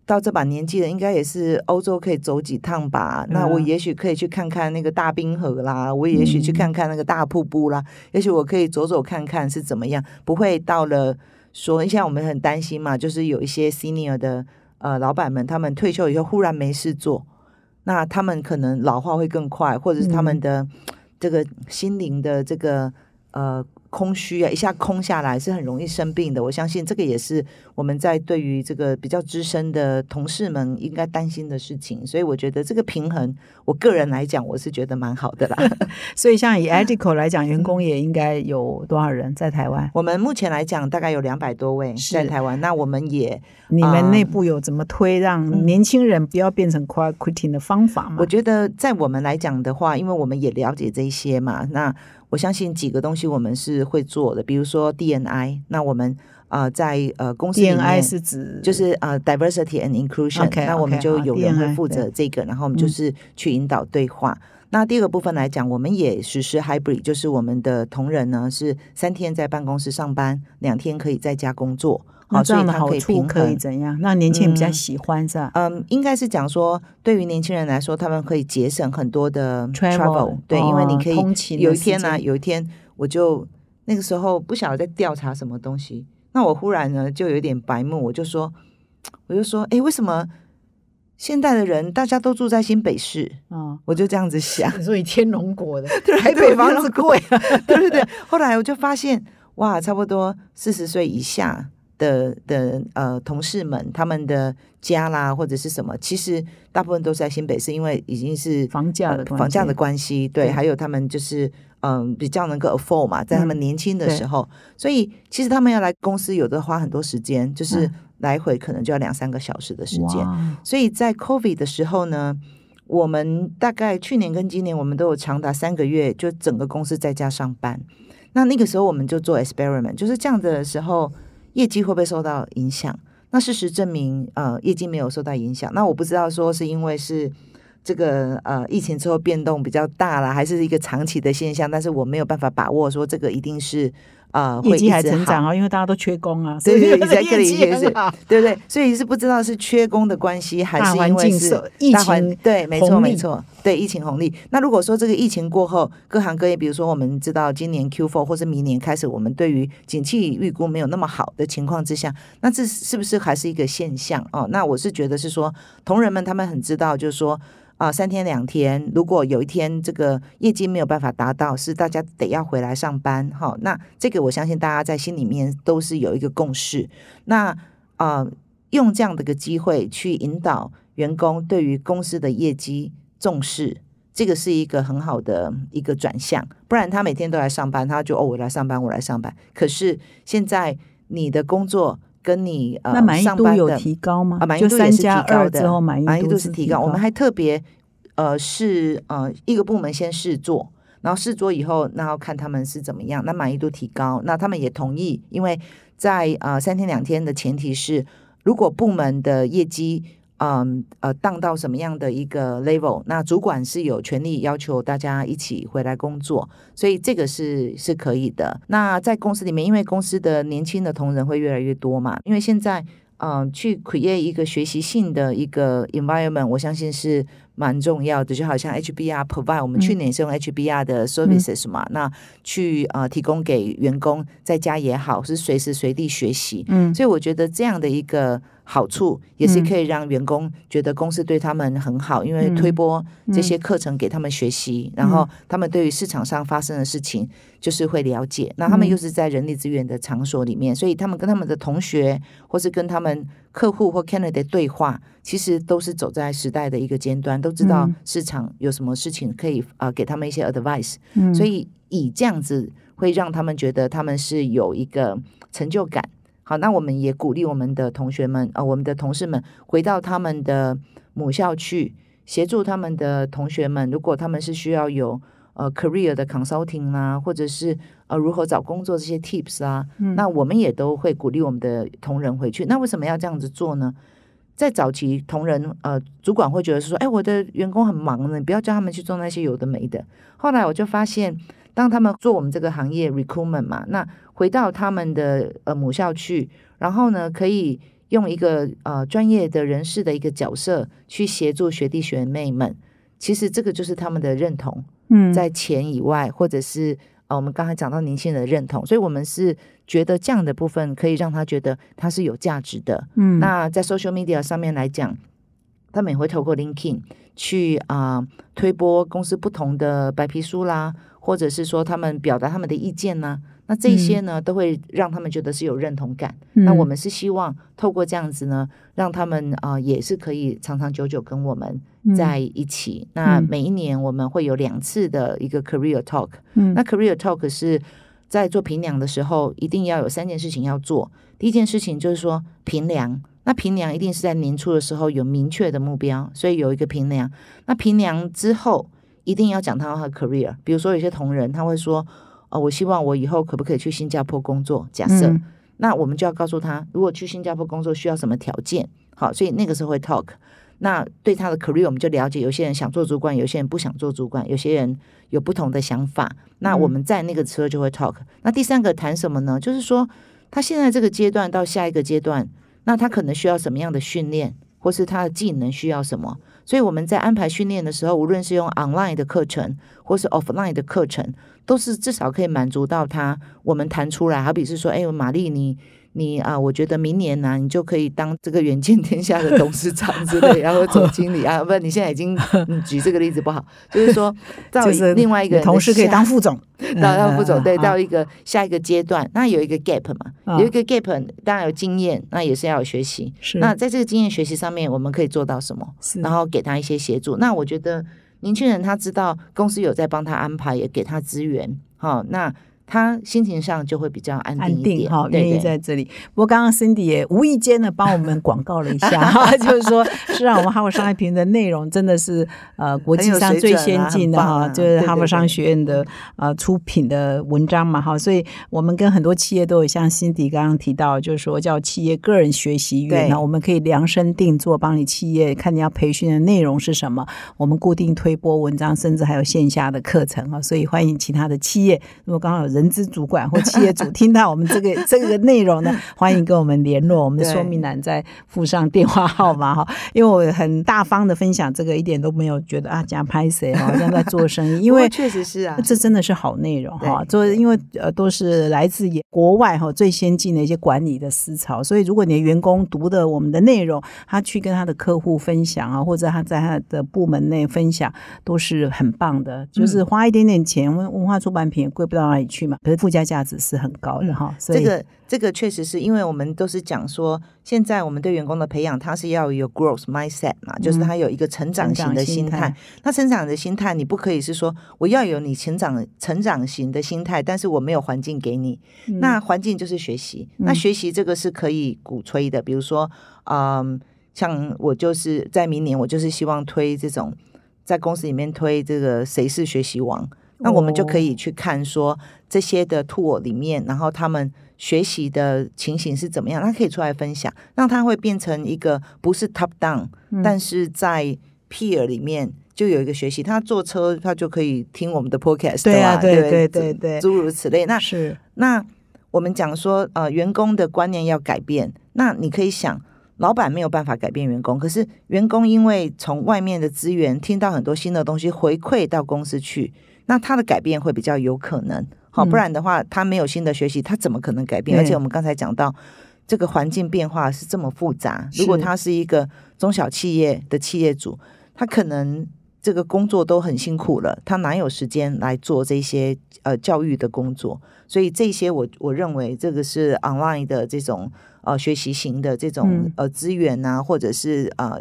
到这把年纪了，应该也是欧洲可以走几趟吧。那我嗯。也许可以去看看那个大冰河啦，我也许去看看那个大瀑布啦，也许我可以走走看看是怎么样，不会到了说，现在我们很担心嘛，就是有一些 senior 的呃老板们，他们退休以后忽然没事做，那他们可能老化会更快，或者是他们嗯。的这个心灵的这个呃空虚啊，一下空下来是很容易生病的。我相信这个也是我们在对于这个比较资深的同事们应该担心的事情。所以我觉得这个平衡，我个人来讲，我是觉得蛮好的啦。所以像以 Edico 来讲，员工也应该有多少人在台湾？我们目前来讲，大概有两百多位在台湾。那我们也你们啊内部有怎么推让嗯年轻人不要变成 quiet quitting 的方法吗？我觉得在我们来讲的话，因为我们也了解这一些嘛，那我相信几个东西我们是会做的，比如说 DNI，那我们呃在呃公司里面 DNI 是指就是呃 diversity and inclusion，OK，那我们就有人会负责这个，然后我们嗯就是去引导对话。那第二个部分来讲，我们也实施 hybrid，就是我们的同仁呢是三天在办公室上班，两天可以在家工作，好，这样的好处可以。怎样？让年轻人比较嗯喜欢是吧？嗯，应该是讲说，对于年轻人来说，他们可以节省很多的 Travel，对，因为你哦可以有一天呢、有一天我就那个时候不晓得在调查什么东西，那我忽然呢就有点白目，我就说，我就说，哎，为什么现代的人大家都住在新北市？哦，我就这样子想，所以天龙国的对台北房子贵，对对对。后来我就发现，哇，差不多四十岁以下的的呃同事们，他们的家啦或者是什么，其实大部分都是在新北市，因为已经是房价的呃房价的关系，对，还有他们就是嗯比较能够 afford 嘛，在他们嗯年轻的时候，所以其实他们要来公司，有的花很多时间，就是嗯来回可能就要两三个小时的时间。所以在 COVID 的时候呢，我们大概去年跟今年，我们都有长达三个月，就整个公司在家上班。那那个时候我们就做 experiment，就是这样的时候，业绩会不会受到影响？那事实证明，呃，业绩没有受到影响。那我不知道说是因为是这个呃疫情之后变动比较大了，还是一个长期的现象，但是我没有办法把握说这个一定是。啊，业绩还成长啊，因为大家都缺工啊，对对，在这里也是，对不对？所以是不知道是缺工的关系，还是因为是疫情对，没错没错，对疫情红利。那如果说这个疫情过后，各行各业，比如说我们知道今年 Q4 或是明年开始，我们对于景气预估没有那么好的情况之下，那这是不是还是一个现象哦？那我是觉得是说，同仁们他们很知道，就是说。啊，三天两天，如果有一天这个业绩没有办法达到，是大家得要回来上班哈。那这个我相信大家在心里面都是有一个共识。那啊，用这样的一个机会去引导员工对于公司的业绩重视，这个是一个很好的一个转向。不然他每天都来上班，他就哦我来上班，我来上班。可是现在你的工作。跟你呃，那满意度有提高吗？啊，满意度也是提高的，满意度是提高。我们还特别呃，是呃一个部门先试做，然后试做以后，然后看他们是怎么样，那满意度提高，那他们也同意，因为在呃三天两天的前提是，如果部门的业绩。嗯呃，当到什么样的一个 level，那主管是有权利要求大家一起回来工作，所以这个是是可以的。那在公司里面，因为公司的年轻的同仁会越来越多嘛，因为现在嗯，去 create 一个学习性的一个 environment，我相信是。蛮重要的，就好像 HBR provide，我们去年是用 HBR 的 services 嘛，那去呃提供给员工在家也好，是随时随地学习。嗯，所以我觉得这样的一个好处，也是可以让员工觉得公司对他们很好，因为推播这些课程给他们学习，然后他们对于市场上发生的事情就是会了解。那他们又是在人力资源的场所里面，所以他们跟他们的同学或是跟他们客户或 candidate 对话，其实都是走在时代的一个尖端。都知道市场有什么事情可以啊，给他们一些 advice，所以以这样子会让他们觉得他们是有一个成就感。好，那我们也鼓励我们的同学们呃，我们的同事们回到他们的母校去协助他们的同学们。如果他们是需要有呃 career 的 consulting 啊，或者是呃如何找工作这些 tips 啊，那我们也都会鼓励我们的同仁回去。那为什么要这样子做呢？在早期，同仁呃，主管会觉得是说，哎，我的员工很忙呢，你不要叫他们去做那些有的没的。后来我就发现，当他们做我们这个行业 recruitment 嘛，那回到他们的呃母校去，然后呢，可以用一个呃专业的人士的一个角色去协助学弟学妹们。其实这个就是他们的认同，嗯，在钱以外，或者是。我们刚才讲到年轻人的认同，所以我们是觉得这样的部分可以让他觉得他是有价值的。嗯，那在 social media 上面来讲，他们也会透过 LinkedIn 去啊推播公司不同的白皮书啦，或者是说他们表达他们的意见呢。那这些呢，都会让他们觉得是有认同感。那我们是希望透过这样子呢，让他们啊，也是可以长长久久跟我们在一起。那每一年我们会有两次的一个 career talk。那 career talk 是在做评量的时候，一定要有三件事情要做。第一件事情就是说评量，那评量一定是在年初的时候有明确的目标，所以有一个评量。那评量之后，一定要讲他的 career。比如说有些同仁他会说。哦，我希望我以后可不可以去新加坡工作？假设，那我们就要告诉他，如果去新加坡工作需要什么条件？好，所以那个时候会 talk。那对他的 career 我们就了解，有些人想做主管，有些人不想做主管，有些人有不同的想法。那我们在那个时候就会 talk。那第三个谈什么呢？就是说他现在这个阶段到下一个阶段，那他可能需要什么样的训练，或是他的技能需要什么？所以我们在安排训练的时候，无论是用 online 的课程，或是 offline 的课程。都是至少可以满足到他，我们谈出来，好比是说，哎，玛丽，你你啊，我觉得明年呢，你就可以当这个远见天下的董事长之类，然后总经理啊，不，你现在已经举这个例子不好，就是说，到另外一个同事可以当副总，到当副总，对，到一个下一个阶段，那有一个 gap 嘛，有一个 gap，当然有经验，那也是要有学习。是，那在这个经验学习上面，我们可以做到什么？然后给他一些协助。那我觉得。年轻人他知道公司有在帮他安排，也给他资源，好，那他心情上就会比较安定安一点，定哈，愿意在这里。不过刚刚 Cindy 也无意间的帮我们广告了一下哈，就是说，是让我们哈佛商业评的内容真的是呃国际上最先进的哈，就是哈佛商学院的呃出品的文章嘛哈，所以我们跟很多企业都有像 Cindy 刚刚提到，就是说叫企业个人学习院，对。那我们可以量身定做，帮你企业看你要培训的内容是什么，我们固定推播文章，甚至还有线下的课程啊，所以欢迎其他的企业，如果刚好有人资主管或企业主听到我们这个 这个内容呢，欢迎跟我们联络，我们的说明栏再附上电话号码哈，因为我很大方的分享这个，一点都没有觉得啊假拍谁好像在做生意，因为确实是啊，这真的是好内容哈，对做因为呃都是来自国外哈最先进的一些管理的思潮，所以如果你的员工读的我们的内容，他去跟他的客户分享啊，或者他在他的部门内分享，都是很棒的。就是花一点点钱，文文化出版品也贵不到哪里去嘛，可是附加价值是很高的哈。所以这个这个确实是因为我们都是讲说，现在我们对员工的培养，他是要有 growth mindset 嘛，就是他有一个成长型的心态。那成长的心态，你不可以是说我要有你成长成长型的心态，但是我没有环境给你。嗯那环境就是学习，那学习这个是可以鼓吹的。比如说，嗯，像我就是在明年，我就是希望推这种在公司里面推这个谁是学习王。那我们就可以去看说这些的 tool 里面，然后他们学习的情形是怎么样，他可以出来分享，让他会变成一个不是 top down，、但是在 peer 里面就有一个学习。他坐车他就可以听我们的 podcast，对啊对对对对诸如此类。那是那我们讲说，呃，员工的观念要改变，那你可以想。老板没有办法改变员工，可是员工因为从外面的资源听到很多新的东西回馈到公司去，那他的改变会比较有可能。好，嗯不然的话，他没有新的学习，他怎么可能改变？而且我们刚才讲到，这个环境变化是这么复杂，如果他是一个中小企业的企业主，他可能这个工作都很辛苦了，他哪有时间来做这些呃教育的工作？所以这些我我认为这个是 online 的这种呃学习型的这种嗯呃资源啊，或者是呃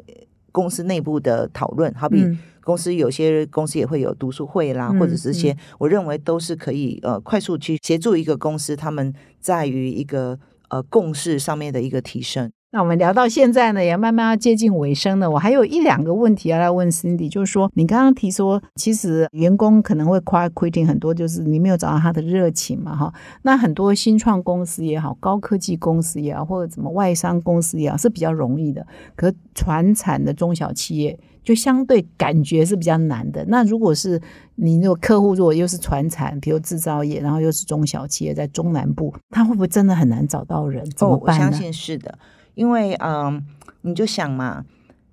公司内部的讨论，好比。嗯公司有些公司也会有读书会啦，嗯或者是一些，我认为都是可以呃快速去协助一个公司，他们在于一个呃共识上面的一个提升。那我们聊到现在呢，也慢慢要接近尾声了。我还有一两个问题要来问 Cindy，就是说，你刚刚提说，其实员工可能会 quiet quitting 很多，就是你没有找到他的热情嘛，哈。那很多新创公司也好，高科技公司也好，或者什么外商公司也好，是比较容易的。可传产的中小企业就相对感觉是比较难的。那如果是你如果客户如果又是传产，比如制造业，然后又是中小企业在中南部，他会不会真的很难找到人？怎么哦，我？相信是的，因为嗯，你就想嘛，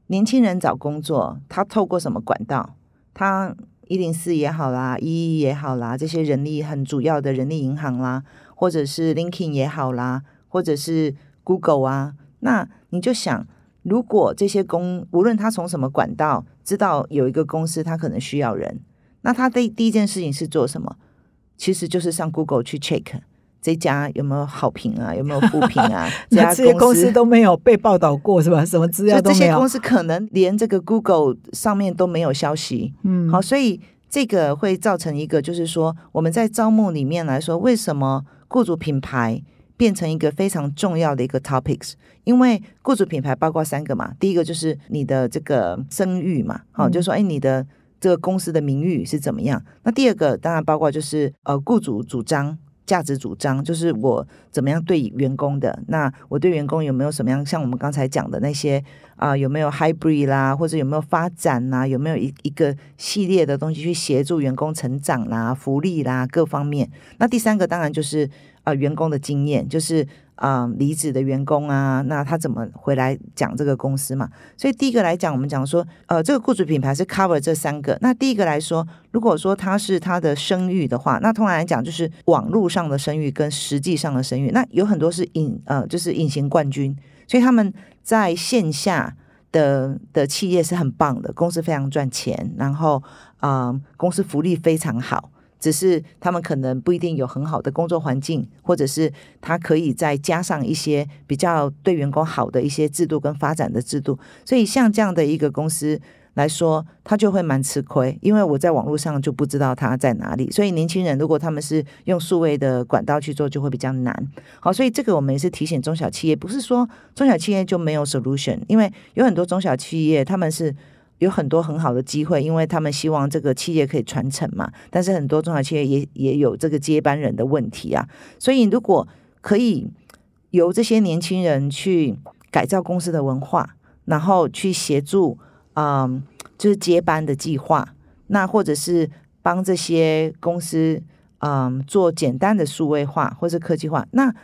年轻人找工作，他透过什么管道？他一零四也好啦，一一也好啦，这些人力很主要的人力银行啦，或者是 LinkedIn 也好啦，或者是 Google 啊，那你就想，如果这些公无论他从什么管道知道有一个公司他可能需要人，那他的第一件事情是做什么？其实就是上 Google 去 check 这家有没有好评啊，有没有负评啊？这那家这些公司司都没有被报道过是吧？什么资料就都没有。这些公司可能连这个 Google 上面都没有消息。嗯，好，所以这个会造成一个，就是说我们在招募里面来说，为什么雇主品牌变成一个非常重要的一个 topics？因为雇主品牌包括三个嘛，第一个就是你的这个声誉嘛，好，嗯就是说，哎，你的这个公司的名誉是怎么样？那第二个当然包括就是呃，雇主主张。价值主张就是我怎么样对员工的，那我对员工有没有什么样像我们刚才讲的那些啊、有没有 hybrid 啦，或者有没有发展啦，有没有一一个系列的东西去协助员工成长啦、福利啦各方面。那第三个当然就是啊员工的经验，就是啊、离职的员工啊，那他怎么回来讲这个公司嘛？所以第一个来讲，我们讲说呃这个雇主品牌是 cover 这三个。那第一个来说，如果说他是他的声誉的话，那通常来讲就是网络上的声誉跟实际上的声誉，那有很多是隐呃就是隐形冠军，所以他们在线下的的企业是很棒的，公司非常赚钱，然后啊、公司福利非常好。只是他们可能不一定有很好的工作环境，或者是他可以再加上一些比较对员工好的一些制度跟发展的制度。所以像这样的一个公司来说，他就会蛮吃亏，因为我在网络上就不知道他在哪里。所以年轻人如果他们是用数位的管道去做，就会比较难。好，所以这个我们也是提醒中小企业，不是说中小企业就没有 solution，因为有很多中小企业他们是有很多很好的机会，因为他们希望这个企业可以传承嘛。但是很多中小企业也也有这个接班人的问题啊。所以如果可以由这些年轻人去改造公司的文化，然后去协助。嗯，就是接班的计划，那或者是帮这些公司嗯做简单的数位化或者科技化。那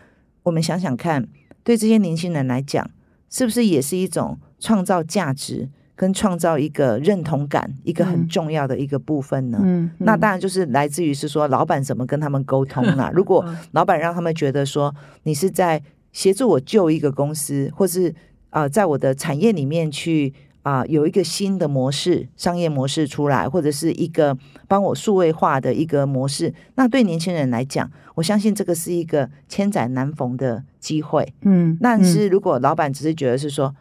我们想想看，对这些年轻人来讲，是不是也是一种创造价值跟创造一个认同感一个很重要的一个部分呢？嗯，那当然就是来自于是说老板怎么跟他们沟通啊。如果老板让他们觉得说你是在协助我救一个公司，或是啊在我的产业里面去。啊，有一个新的模式、商业模式出来，或者是一个帮我数位化的一个模式，那对年轻人来讲，我相信这个是一个千载难逢的机会。嗯，但是如果老板只是觉得是说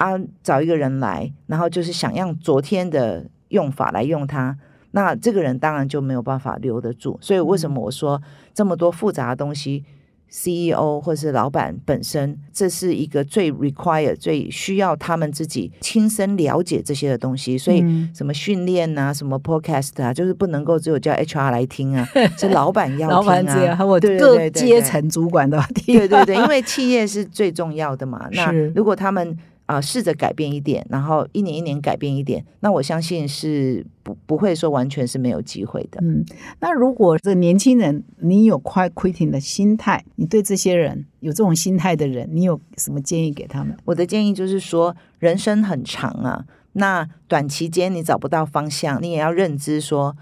啊，找一个人来，然后就是想用昨天的用法来用它，那这个人当然就没有办法留得住。所以为什么我说这么多复杂的东西？CEO 或是老板本身，这是一个最 require、最需要他们自己亲身了解这些的东西。所以，什么训练啊，什么 podcast 啊，就是不能够只有叫 HR 来听啊，是老板要老板这样，还有各阶层主管都要听。对对对，因为企业是最重要的嘛。那如果他们啊，试着改变一点，然后一年一年改变一点，那我相信是不不会说完全是没有机会的。嗯，那如果这年轻人你有快 quitting 的心态，你对这些人有这种心态的人，你有什么建议给他们？我的建议就是说，人生很长啊，那短期间你找不到方向，你也要认知说。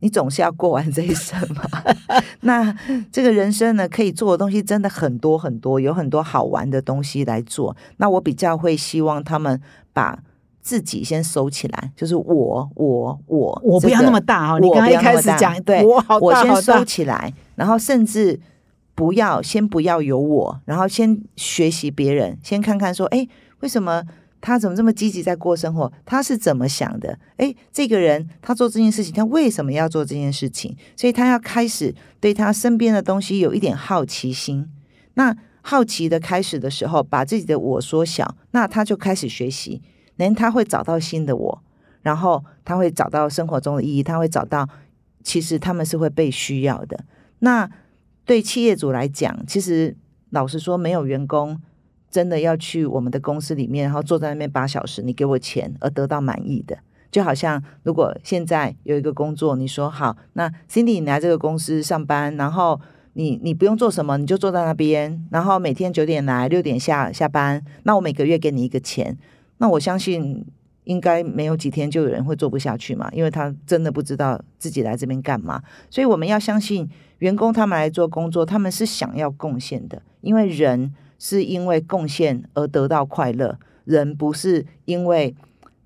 你总是要过完这一生嘛？那这个人生呢，可以做的东西真的很多很多，有很多好玩的东西来做。那我比较会希望他们把自己先收起来，就是我我我我不要那么大哦。你刚刚一开始讲，对，我先收起来，然后甚至不要先不要有我，然后先学习别人，先看看说，哎，为什么？他怎么这么积极在过生活？他是怎么想的？诶，这个人他做这件事情，他为什么要做这件事情？所以他要开始对他身边的东西有一点好奇心。那好奇的开始的时候，把自己的我缩小，那他就开始学习，连他会找到新的我，然后他会找到生活中的意义，他会找到其实他们是会被需要的。那对企业主来讲，其实老实说，没有员工。真的要去我们的公司里面，然后坐在那边八小时，你给我钱而得到满意的，就好像如果现在有一个工作，你说好，那 Cindy 你来这个公司上班，然后你你不用做什么，你就坐在那边，然后每天九点来，六点下下班，那我每个月给你一个钱，那我相信应该没有几天就有人会做不下去嘛，因为他真的不知道自己来这边干嘛，所以我们要相信员工他们来做工作，他们是想要贡献的，因为人。是因为贡献而得到快乐，人不是因为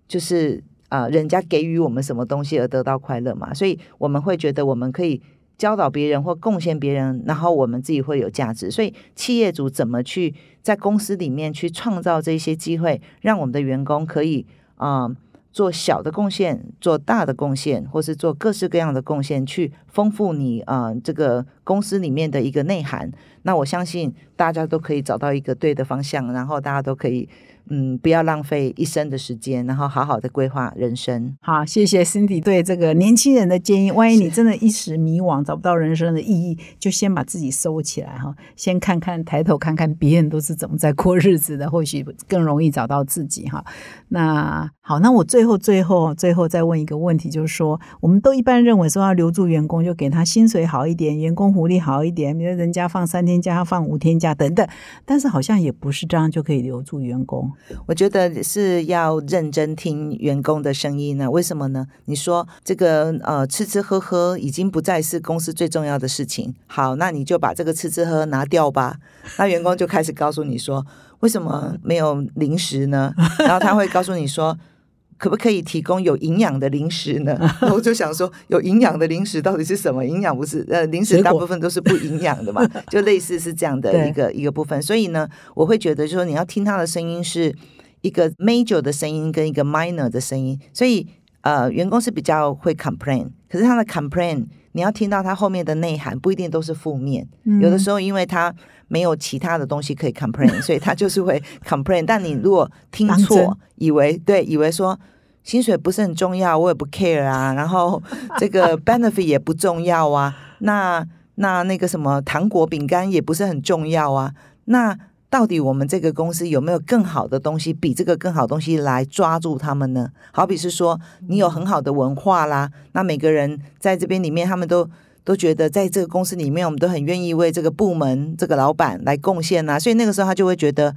就是啊，人家给予我们什么东西而得到快乐嘛？所以我们会觉得我们可以教导别人或贡献别人，然后我们自己会有价值。所以企业主怎么去在公司里面去创造这些机会，让我们的员工可以啊。做小的贡献，做大的贡献，或是做各式各样的贡献，去丰富你啊这个公司里面的一个内涵。那我相信大家都可以找到一个对的方向，然后大家都可以。嗯，不要浪费一生的时间，然后好好的规划人生。好，谢谢 Cindy 对这个年轻人的建议。万一你真的一时迷惘，找不到人生的意义，就先把自己收起来哈，先看看抬头看看别人都是怎么在过日子的，或许更容易找到自己哈。那好，那我最后最后最后再问一个问题，就是说，我们都一般认为说要留住员工，就给他薪水好一点，员工福利好一点，比如人家放三天假，放五天假等等。但是好像也不是这样就可以留住员工。我觉得是要认真听员工的声音呢。为什么呢？你说这个呃吃吃喝喝已经不再是公司最重要的事情。好，那你就把这个吃吃喝拿掉吧。那员工就开始告诉你说，为什么没有零食呢？然后他会告诉你说。可不可以提供有营养的零食呢？我就想说，有营养的零食到底是什么？营养不是呃，零食大部分都是不营养的嘛，就类似是这样的一个一个部分。所以呢，我会觉得说，你要听他的声音是一个 major 的声音跟一个 minor 的声音，所以呃，员工是比较会 complain，可是他的 complain 你要听到它后面的内涵，不一定都是负面，有的时候因为它没有其他的东西可以 complain，所以它就是会 complain。但你如果听错，以为对，以为说薪水不是很重要，我也不 care 啊，然后这个 benefit 也不重要啊，那那那个什么糖果饼干也不是很重要啊，那到底我们这个公司有没有更好的东西，比这个更好东西来抓住他们呢？好比是说，你有很好的文化啦，那每个人在这边里面，他们都都觉得在这个公司里面，我们都很愿意为这个部门、这个老板来贡献呐，所以那个时候他就会觉得，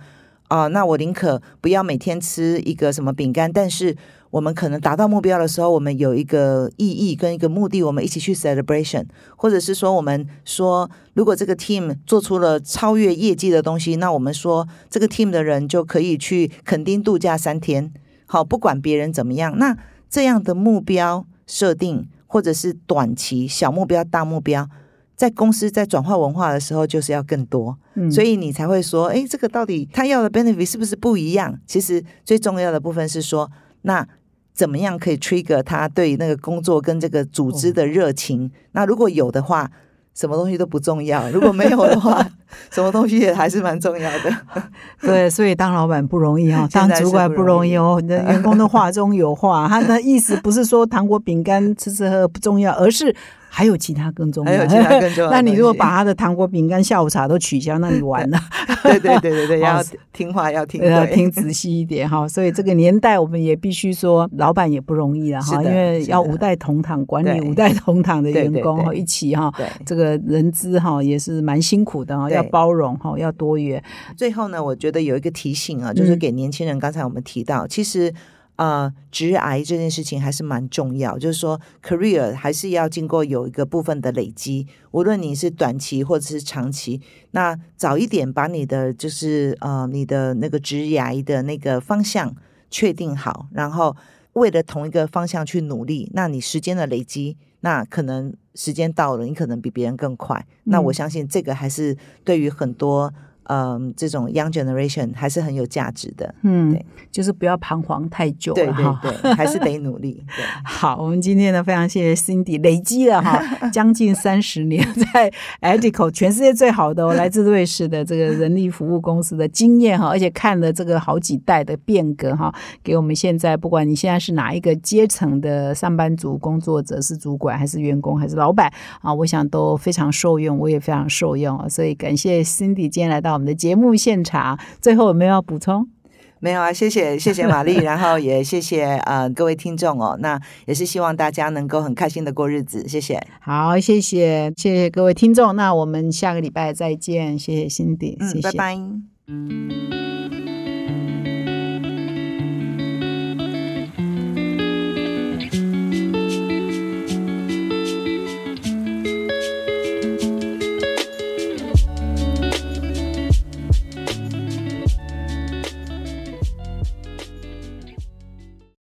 啊、那我宁可不要每天吃一个什么饼干，但是我们可能达到目标的时候，我们有一个意义跟一个目的，我们一起去 celebration，或者是说我们说，如果这个 team 做出了超越业绩的东西，那我们说这个 team 的人就可以去垦丁度假三天，好，不管别人怎么样，那这样的目标设定，或者是短期小目标、大目标。在公司在转化文化的时候，就是要更多，嗯所以你才会说，哎，这个到底他要的 benefit 是不是不一样？其实最重要的部分是说，那怎么样可以 trigger 他对那个工作跟这个组织的热情？那如果有的话，什么东西都不重要；如果没有的话，什么东西也还是蛮重要的。对，所以当老板不容易哦，当主管不不容易哦。你的员工的话中有话，他的意思不是说糖果、饼干吃吃喝喝不重要，而是还有其他更重要。还有其他更重要的 那你如果把他的糖果、饼干、下午茶都取消，那你 完了。对对对对对，要听话，要听要对，听仔细一点哈。所以这个年代，我们也必须说，老板也不容易了哈，因为要五代同堂管理五代同堂的员工哈，一起哈。对。这个人资哈也是蛮辛苦的哈，要包容哈，要多元。最后呢，我觉得有一个提醒啊，就是嗯给年轻人。刚才我们提到，其实呃，职癌这件事情还是蛮重要，就是说 career 还是要经过有一个部分的累积，无论你是短期或者是长期，那早一点把你的就是呃你的那个职癌的那个方向确定好，然后为了同一个方向去努力，那你时间的累积。那可能时间到了，你可能比别人更快。那我嗯相信这个还是对于很多嗯，这种 young generation 还是很有价值的。嗯对，就是不要彷徨太久对了哈。对对，还是得 努力。对，好，我们今天呢非常谢谢 Cindy，累积了哈 将近三十年在 Edico 全世界最好的、哦、来自瑞士的这个人力服务公司的经验哈，而且看了这个好几代的变革哈，给我们现在不管你现在是哪一个阶层的上班族、工作者，是主管还是员工还是老板啊，我想都非常受用，我也非常受用啊，所以感谢 Cindy 今天来到我们的节目现场。最后有没有要补充？没有啊，谢谢 谢谢玛丽，然后也谢谢呃各位听众哦，那也是希望大家能够很开心的过日子，谢谢。好，谢谢谢谢各位听众，那我们下个礼拜再见，谢谢 Cindy，谢嗯，谢，拜拜。